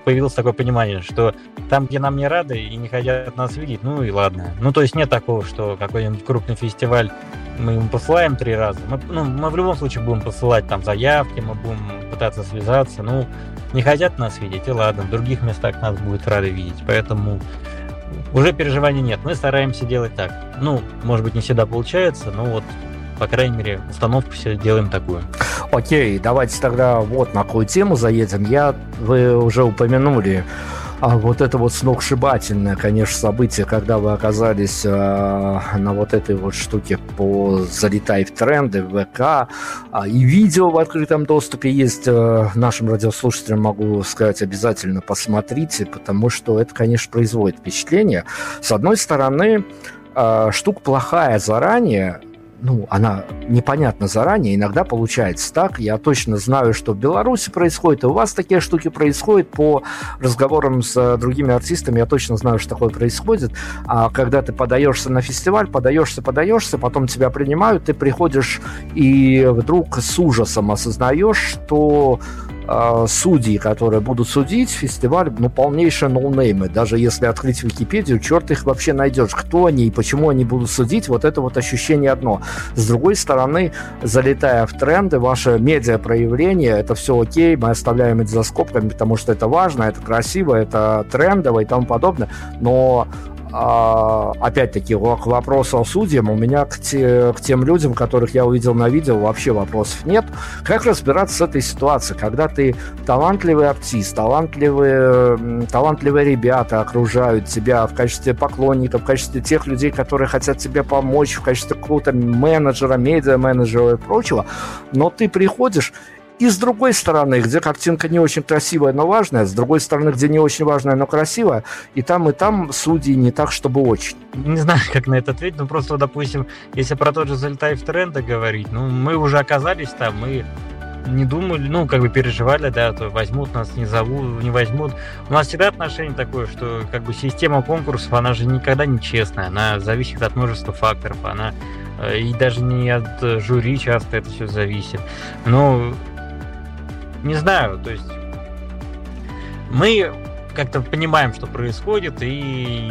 появилось такое понимание, что там, где нам не рады и не хотят нас видеть, ну и ладно. Ну, то есть нет такого, что какой-нибудь крупный фестиваль мы ему посылаем три раза. Мы, ну, мы в любом случае будем посылать там заявки, мы будем пытаться связаться. Ну, не хотят нас видеть, и ладно, в других местах нас будет рады видеть. Поэтому уже переживаний нет. Мы стараемся делать так. Ну, может быть, не всегда получается, но вот по крайней мере, установку все делаем такую. Окей, давайте тогда вот на какую тему заедем. Я, вы уже упомянули а вот это вот сногсшибательное, конечно, событие, когда вы оказались э, на вот этой вот штуке по залетай в тренды, в ВК, а, и видео в открытом доступе есть. Э, нашим радиослушателям могу сказать, обязательно посмотрите, потому что это, конечно, производит впечатление. С одной стороны, э, штука плохая заранее, ну, она непонятна заранее, иногда получается так. Я точно знаю, что в Беларуси происходит, и у вас такие штуки происходят. По разговорам с другими артистами я точно знаю, что такое происходит. А когда ты подаешься на фестиваль, подаешься, подаешься, потом тебя принимают, ты приходишь и вдруг с ужасом осознаешь, что э, судьи, которые будут судить фестиваль, ну, полнейшие ноунеймы. Даже если открыть Википедию, черт их вообще найдешь. Кто они и почему они будут судить, вот это вот ощущение одно. С другой стороны, залетая в тренды, ваше медиа-проявление, это все окей, мы оставляем это за скобками, потому что это важно, это красиво, это трендово и тому подобное, но а, опять-таки, к вопросу судьям, у меня к, те, к тем людям, которых я увидел на видео, вообще вопросов нет. Как разбираться с этой ситуацией, когда ты талантливый артист, талантливые, талантливые ребята окружают тебя в качестве поклонников, в качестве тех людей, которые хотят тебе помочь, в качестве какого-то менеджера, медиа-менеджера и прочего, но ты приходишь и с другой стороны, где картинка не очень красивая, но важная, с другой стороны, где не очень важная, но красивая, и там, и там судьи не так, чтобы очень. Не знаю, как на это ответить, но просто, допустим, если про тот же «Залетай в тренды» говорить, ну, мы уже оказались там, мы не думали, ну, как бы переживали, да, то возьмут нас, не зовут, не возьмут. У нас всегда отношение такое, что как бы система конкурсов, она же никогда не честная, она зависит от множества факторов, она э, и даже не от жюри часто это все зависит. Но не знаю, то есть мы как-то понимаем, что происходит, и,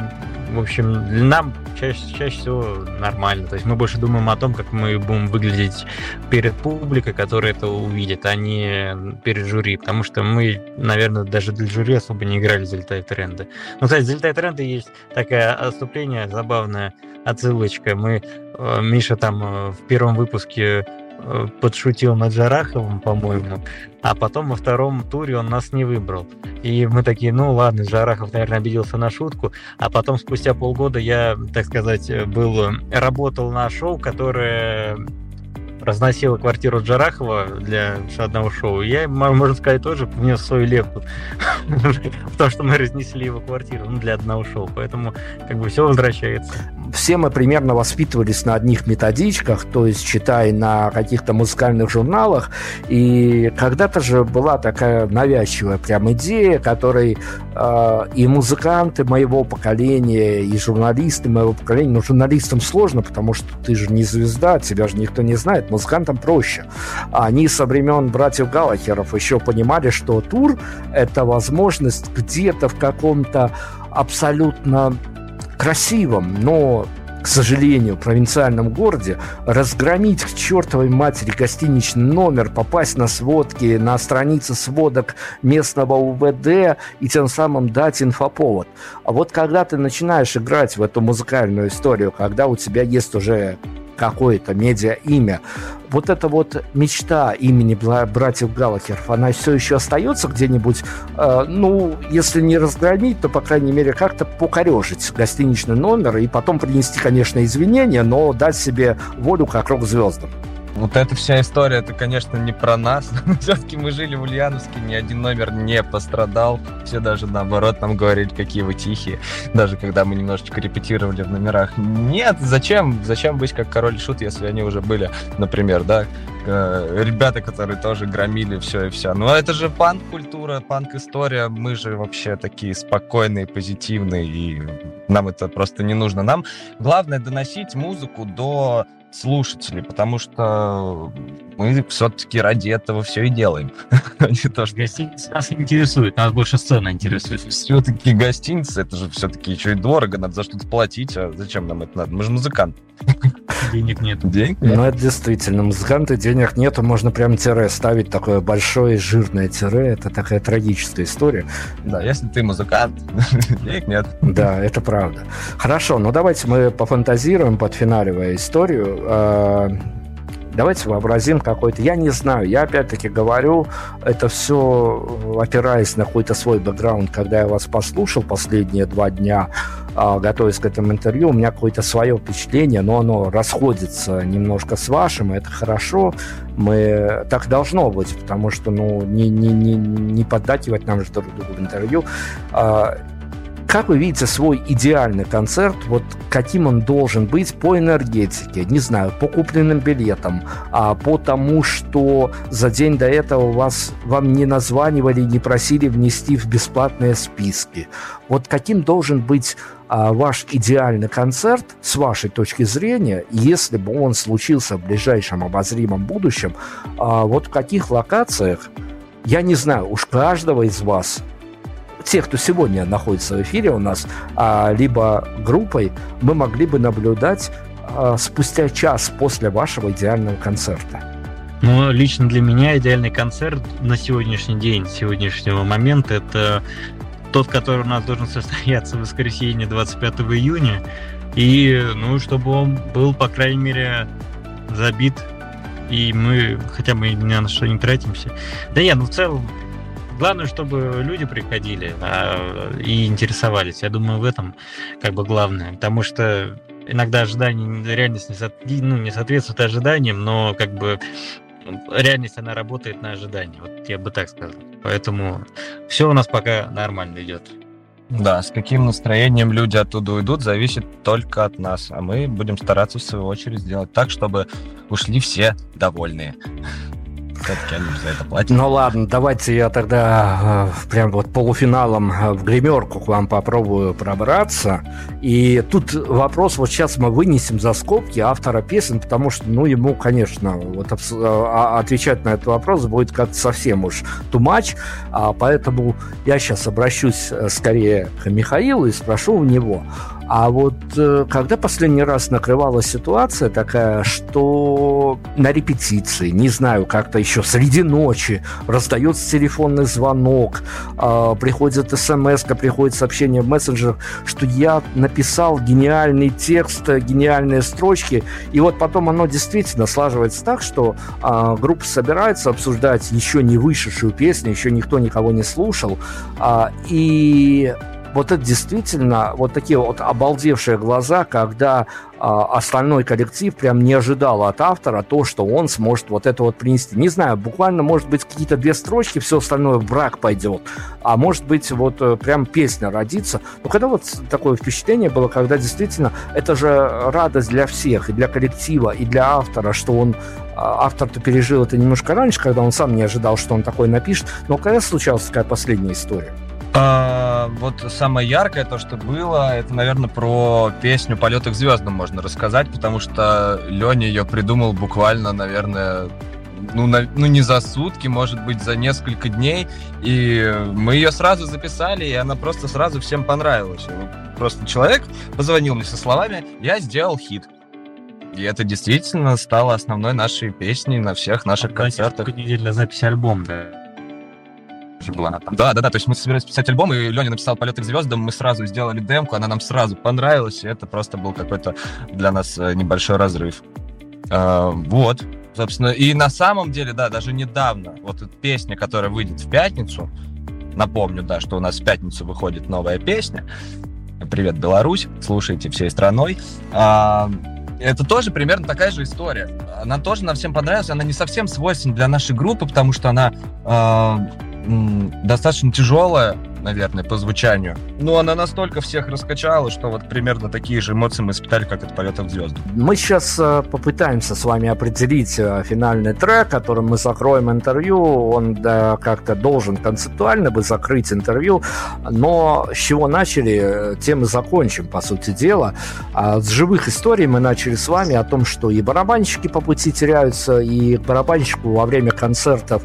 в общем, для нам чаще, чаще всего нормально. То есть мы больше думаем о том, как мы будем выглядеть перед публикой, которая это увидит, а не перед жюри. Потому что мы, наверное, даже для жюри особо не играли «Залетай тренды». Ну, кстати, «Залетай тренды» есть такое отступление, забавная отсылочка. Мы, э, Миша там э, в первом выпуске Э, подшутил над Жараховым, по-моему, а потом во втором туре он нас не выбрал. И мы такие, ну ладно, Жарахов, наверное, обиделся на шутку. А потом, спустя полгода, я, так сказать, был, работал на шоу, которое разносила квартиру Джарахова для одного шоу. Я, можно сказать, тоже внес свою лепту в то, что мы разнесли его квартиру ну, для одного шоу. Поэтому как бы все возвращается все мы примерно воспитывались на одних методичках, то есть читая на каких-то музыкальных журналах, и когда-то же была такая навязчивая прям идея, которой э, и музыканты моего поколения, и журналисты моего поколения, но журналистам сложно, потому что ты же не звезда, тебя же никто не знает, музыкантам проще. Они со времен братьев Галахеров еще понимали, что тур — это возможность где-то в каком-то абсолютно красивом, но к сожалению, провинциальном городе, разгромить к чертовой матери гостиничный номер, попасть на сводки, на страницы сводок местного УВД и тем самым дать инфоповод. А вот когда ты начинаешь играть в эту музыкальную историю, когда у тебя есть уже какое-то медиа-имя. Вот эта вот мечта имени братьев Галлахеров, она все еще остается где-нибудь, э, ну, если не разгромить, то, по крайней мере, как-то покорежить гостиничный номер и потом принести, конечно, извинения, но дать себе волю как рок-звездам. Вот эта вся история, это, конечно, не про нас. Все-таки мы жили в Ульяновске, ни один номер не пострадал. Все даже наоборот нам говорили, какие вы тихие. Даже когда мы немножечко репетировали в номерах. Нет, зачем? Зачем быть как король шут, если они уже были, например, да, э, ребята, которые тоже громили все и вся. Но это же панк-культура, панк-история. Мы же вообще такие спокойные, позитивные, и нам это просто не нужно. Нам главное доносить музыку до слушателей, потому что мы все-таки ради этого все и делаем. А не то, что... Гостиница нас интересует, нас больше сцена интересует. Все-таки гостиница, это же все-таки еще и дорого, надо за что-то платить, а зачем нам это надо? Мы же музыкант. Денег нет. Денег нет? Ну, это действительно, музыканты денег нету, можно прям тире ставить, такое большое жирное тире, это такая трагическая история. Да, если ты музыкант, денег нет. Да, это правда. Хорошо, ну давайте мы пофантазируем, подфиналивая историю. А, Давайте вообразим какой-то... Я не знаю, я опять-таки говорю, это все опираясь на какой-то свой бэкграунд, когда я вас послушал последние два дня, а, готовясь к этому интервью, у меня какое-то свое впечатление, но оно расходится немножко с вашим, и это хорошо. Мы так должно быть, потому что ну, не, не, не, не поддакивать нам же друг другу в интервью. Как вы видите свой идеальный концерт, вот каким он должен быть по энергетике, не знаю, по купленным билетам, а по тому, что за день до этого вас, вам не названивали, не просили внести в бесплатные списки. Вот каким должен быть а, ваш идеальный концерт с вашей точки зрения, если бы он случился в ближайшем обозримом будущем, а, вот в каких локациях, я не знаю, уж каждого из вас тех, кто сегодня находится в эфире у нас, а, либо группой, мы могли бы наблюдать а, спустя час после вашего идеального концерта? Ну, лично для меня идеальный концерт на сегодняшний день, сегодняшнего момента, это тот, который у нас должен состояться в воскресенье 25 июня. И, ну, чтобы он был, по крайней мере, забит, и мы хотя бы ни на что не тратимся. Да я, ну, в целом, Главное, чтобы люди приходили а, и интересовались. Я думаю, в этом как бы главное. Потому что иногда ожидания, реальность не, со, ну, не соответствует ожиданиям, но как бы реальность, она работает на ожидании. Вот я бы так сказал. Поэтому все у нас пока нормально идет. Да, с каким настроением люди оттуда уйдут, зависит только от нас. А мы будем стараться, в свою очередь, сделать так, чтобы ушли все довольные. Все-таки они за это платят. Ну ладно, давайте я тогда э, прям вот полуфиналом э, в гримерку к вам попробую пробраться. И тут вопрос, вот сейчас мы вынесем за скобки автора песен, потому что, ну, ему, конечно, вот э, а, отвечать на этот вопрос будет как-то совсем уж а поэтому я сейчас обращусь скорее к Михаилу и спрошу у него, а вот э, когда последний раз накрывалась ситуация такая, что на репетиции, не знаю, как-то еще среди ночи раздается телефонный звонок, э, приходит смс, приходит сообщение в мессенджер, что я написал гениальный текст, гениальные строчки, и вот потом оно действительно слаживается так, что э, группа собирается обсуждать еще не вышедшую песню, еще никто никого не слушал, э, и вот это действительно вот такие вот обалдевшие глаза, когда э, остальной коллектив прям не ожидал от автора то, что он сможет вот это вот принести. Не знаю, буквально, может быть, какие-то две строчки, все остальное в брак пойдет, а может быть, вот э, прям песня родится. Но когда вот такое впечатление было, когда действительно это же радость для всех, и для коллектива, и для автора, что он а, автор-то пережил это немножко раньше, когда он сам не ожидал, что он такое напишет. Но когда случалась такая последняя история? А, вот самое яркое, то, что было, это, наверное, про песню «Полеты к звездам» можно рассказать, потому что Леня ее придумал буквально, наверное, ну, на, ну, не за сутки, может быть, за несколько дней. И мы ее сразу записали, и она просто сразу всем понравилась. Просто человек позвонил мне со словами «Я сделал хит». И это действительно стало основной нашей песней на всех наших концертах. Недельная запись альбом, да была она там. Да, да, да, то есть мы собирались писать альбом, и Леня написал «Полеты к звездам», мы сразу сделали демку, она нам сразу понравилась, и это просто был какой-то для нас э, небольшой разрыв. А, вот, собственно, и на самом деле, да, даже недавно, вот эта песня, которая выйдет в пятницу, напомню, да, что у нас в пятницу выходит новая песня, «Привет, Беларусь», слушайте всей страной, а, это тоже примерно такая же история. Она тоже нам всем понравилась. Она не совсем свойственна для нашей группы, потому что она э, достаточно тяжелая, наверное, по звучанию. Но она настолько всех раскачала, что вот примерно такие же эмоции мы испытали, как от полета в звезды. Мы сейчас э, попытаемся с вами определить э, финальный трек, которым мы закроем интервью. Он да, как-то должен концептуально бы закрыть интервью, но с чего начали, э, тем и закончим, по сути дела. А с живых историй мы начали с вами о том, что и барабанщики по пути теряются, и барабанщику во время концертов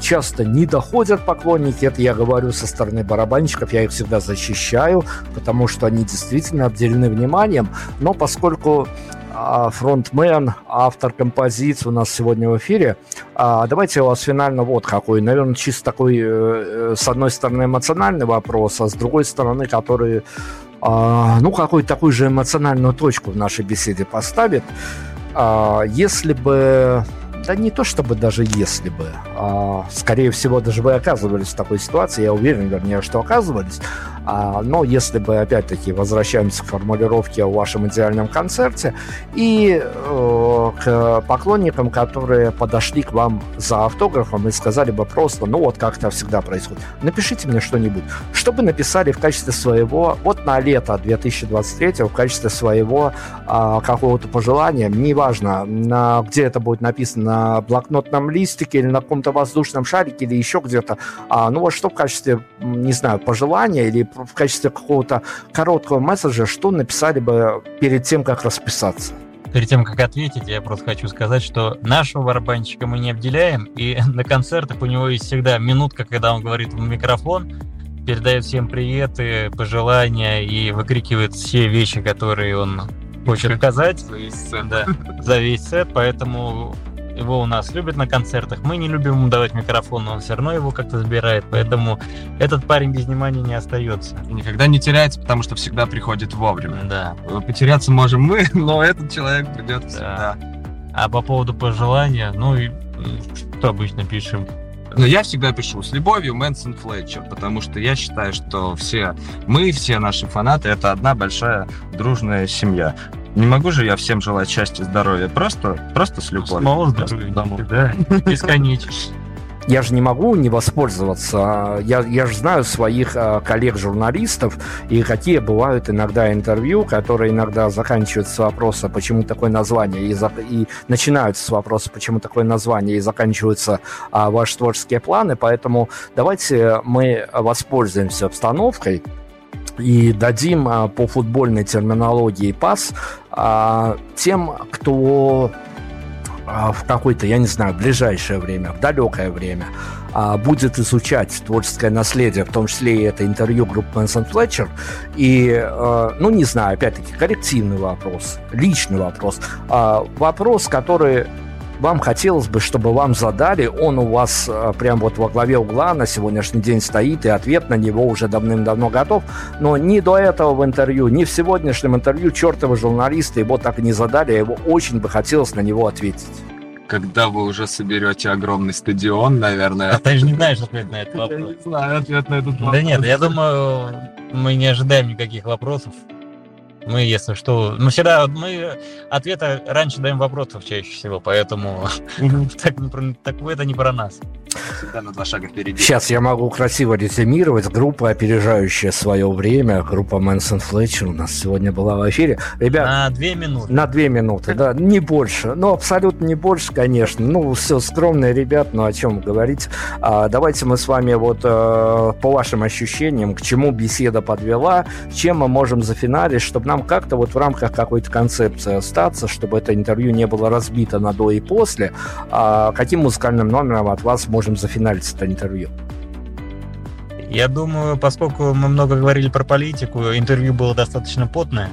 часто не доходят поклонники, это я говорю со стороны барабанщиков, я их всегда защищаю, потому что они действительно обделены вниманием, но поскольку а, фронтмен, автор композиции у нас сегодня в эфире. А, давайте у вас финально вот какой, наверное, чисто такой, э, э, с одной стороны, эмоциональный вопрос, а с другой стороны, который, ну, какую-то такую же эмоциональную точку в нашей беседе поставит. а, если бы да не то чтобы даже если бы, а, скорее всего, даже вы оказывались в такой ситуации, я уверен, вернее, что оказывались, но если бы, опять-таки, возвращаемся к формулировке о вашем идеальном концерте и э, к поклонникам, которые подошли к вам за автографом и сказали бы просто, ну вот как это всегда происходит, напишите мне что-нибудь. Что бы написали в качестве своего, вот на лето 2023 в качестве своего а, какого-то пожелания, неважно, на, где это будет написано, на блокнотном листике или на каком-то воздушном шарике или еще где-то, а, ну вот что в качестве, не знаю, пожелания или в качестве какого-то короткого месседжа, что написали бы перед тем, как расписаться? Перед тем, как ответить, я просто хочу сказать, что нашего барабанщика мы не обделяем, и на концертах у него есть всегда минутка, когда он говорит в микрофон, передает всем приветы, пожелания и выкрикивает все вещи, которые он хочет сказать. За весь сет. Да, за весь сет, поэтому его у нас любят на концертах. Мы не любим ему давать микрофон, но он все равно его как-то забирает. Поэтому этот парень без внимания не остается. Никогда не теряется, потому что всегда приходит вовремя. Да. Потеряться можем мы, но этот человек придет всегда. А по поводу пожелания, ну и что обычно пишем? Но я всегда пишу с любовью Мэнсон Флетчер, потому что я считаю, что все мы, все наши фанаты, это одна большая дружная семья. Не могу же я всем желать счастья, здоровья, просто, просто с любовью. Снова здоровья, да, бесконечно. Я же не могу не воспользоваться. Я, я же знаю своих э, коллег-журналистов и какие бывают иногда интервью, которые иногда заканчиваются с вопроса, почему такое название, и, за, и начинаются с вопроса, почему такое название, и заканчиваются а, ваши творческие планы. Поэтому давайте мы воспользуемся обстановкой и дадим а, по футбольной терминологии пас а, тем, кто а, в какое-то, я не знаю, ближайшее время, в далекое время будет изучать творческое наследие, в том числе и это интервью группы Мэнсон Флетчер. И, ну, не знаю, опять-таки, коллективный вопрос, личный вопрос. Вопрос, который вам хотелось бы, чтобы вам задали, он у вас э, прям вот во главе угла на сегодняшний день стоит, и ответ на него уже давным-давно готов. Но ни до этого в интервью, ни в сегодняшнем интервью чертовы журналисты его так и не задали, а его очень бы хотелось на него ответить когда вы уже соберете огромный стадион, наверное. А ты же не знаешь ответ на этот вопрос. Я не знаю ответ на этот вопрос. Да нет, я думаю, мы не ожидаем никаких вопросов. Мы, если что, ну всегда мы ответы раньше даем вопросов чаще всего, поэтому так, так это не про нас. Всегда на два шага впереди. Сейчас я могу красиво резюмировать. Группа, опережающая свое время, группа Мэнсон Флетчер у нас сегодня была в эфире. Ребят, на две минуты. На две минуты, да, не больше. Ну, абсолютно не больше, конечно. Ну, все скромные ребят, но о чем говорить. А, давайте мы с вами вот э, по вашим ощущениям, к чему беседа подвела, чем мы можем зафиналить, чтобы нам как-то вот в рамках какой-то концепции остаться, чтобы это интервью не было разбито на до и после. А каким музыкальным номером от вас можем зафиналить это интервью? Я думаю, поскольку мы много говорили про политику, интервью было достаточно потное,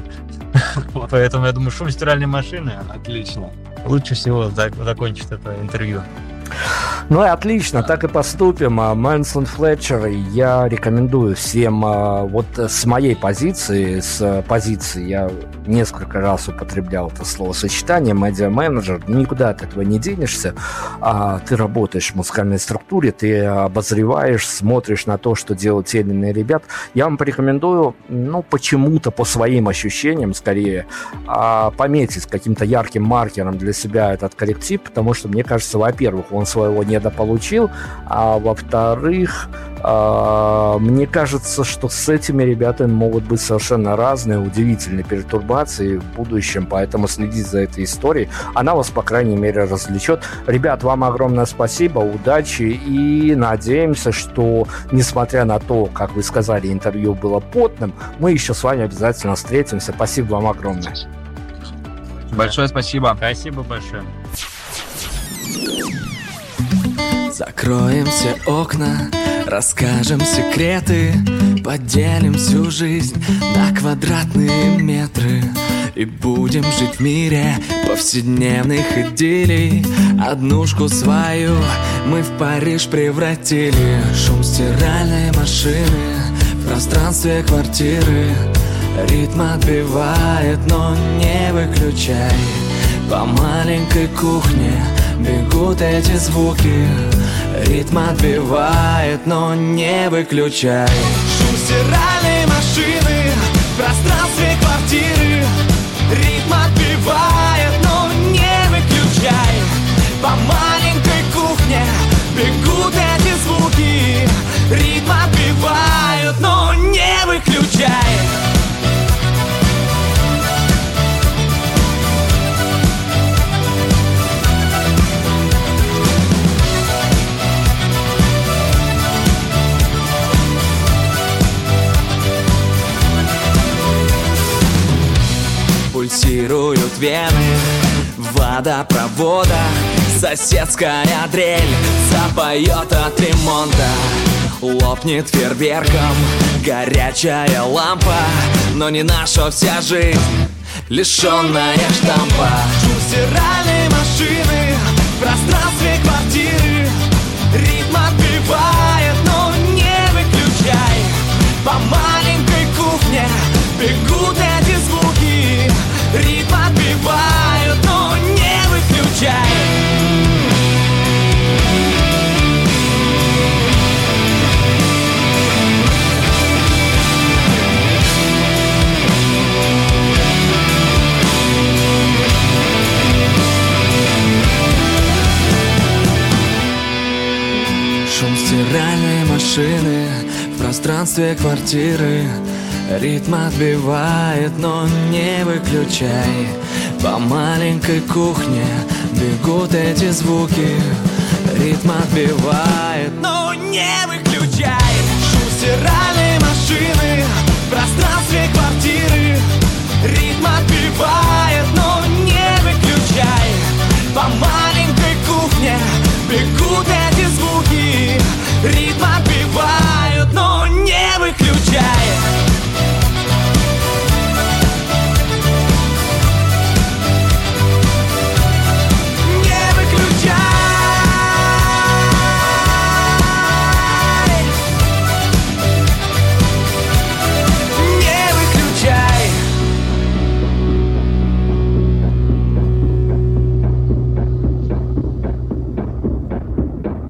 поэтому я думаю, шум стиральной машины. Отлично. Лучше всего закончить это интервью. Ну и отлично, так и поступим. А, Мэнсон Флетчер я рекомендую всем а, вот с моей позиции, с позиции, я несколько раз употреблял это словосочетание, медиа-менеджер, никуда от этого не денешься. А, ты работаешь в музыкальной структуре, ты обозреваешь, смотришь на то, что делают те или иные ребят. Я вам порекомендую, ну, почему-то по своим ощущениям, скорее, пометить каким-то ярким маркером для себя этот коллектив, потому что, мне кажется, во-первых, он своего недополучил, а во-вторых, э, мне кажется, что с этими ребятами могут быть совершенно разные, удивительные пертурбации в будущем, поэтому следите за этой историей. Она вас, по крайней мере, развлечет. Ребят, вам огромное спасибо, удачи и надеемся, что, несмотря на то, как вы сказали, интервью было потным, мы еще с вами обязательно встретимся. Спасибо вам огромное. Большое спасибо. Спасибо большое. Закроем все окна, расскажем секреты Поделим всю жизнь на квадратные метры. И будем жить в мире повседневных идиллий. Однушку свою мы в Париж превратили. Шум стиральной машины в пространстве квартиры. Ритм отбивает, но не выключай. По маленькой кухне бегут эти звуки Ритм отбивает, но не выключай. Шум стиральной машины в пространстве квартиры Ритм отбивает, но не выключай. По маленькой кухне бегут эти звуки Ритм отбивают, но не выключай вены водопровода Соседская дрель запоет от ремонта. Лопнет фейерверком горячая лампа Но не наша вся жизнь, лишенная штампа. Шум машины в пространстве квартиры. Ритм отбивает, но не выключай. По маленькой кухне бегут эти звуки. Ритм выключай Шум стиральной машины в пространстве квартиры. Ритм отбивает, но не выключай по маленькой кухне бегут эти звуки. Ритм отбивает, но не выключай. Шум стиральной машины в пространстве квартиры. Ритм отбивает, но не выключай. По маленькой кухне бегут эти звуки. Ритм отбивает.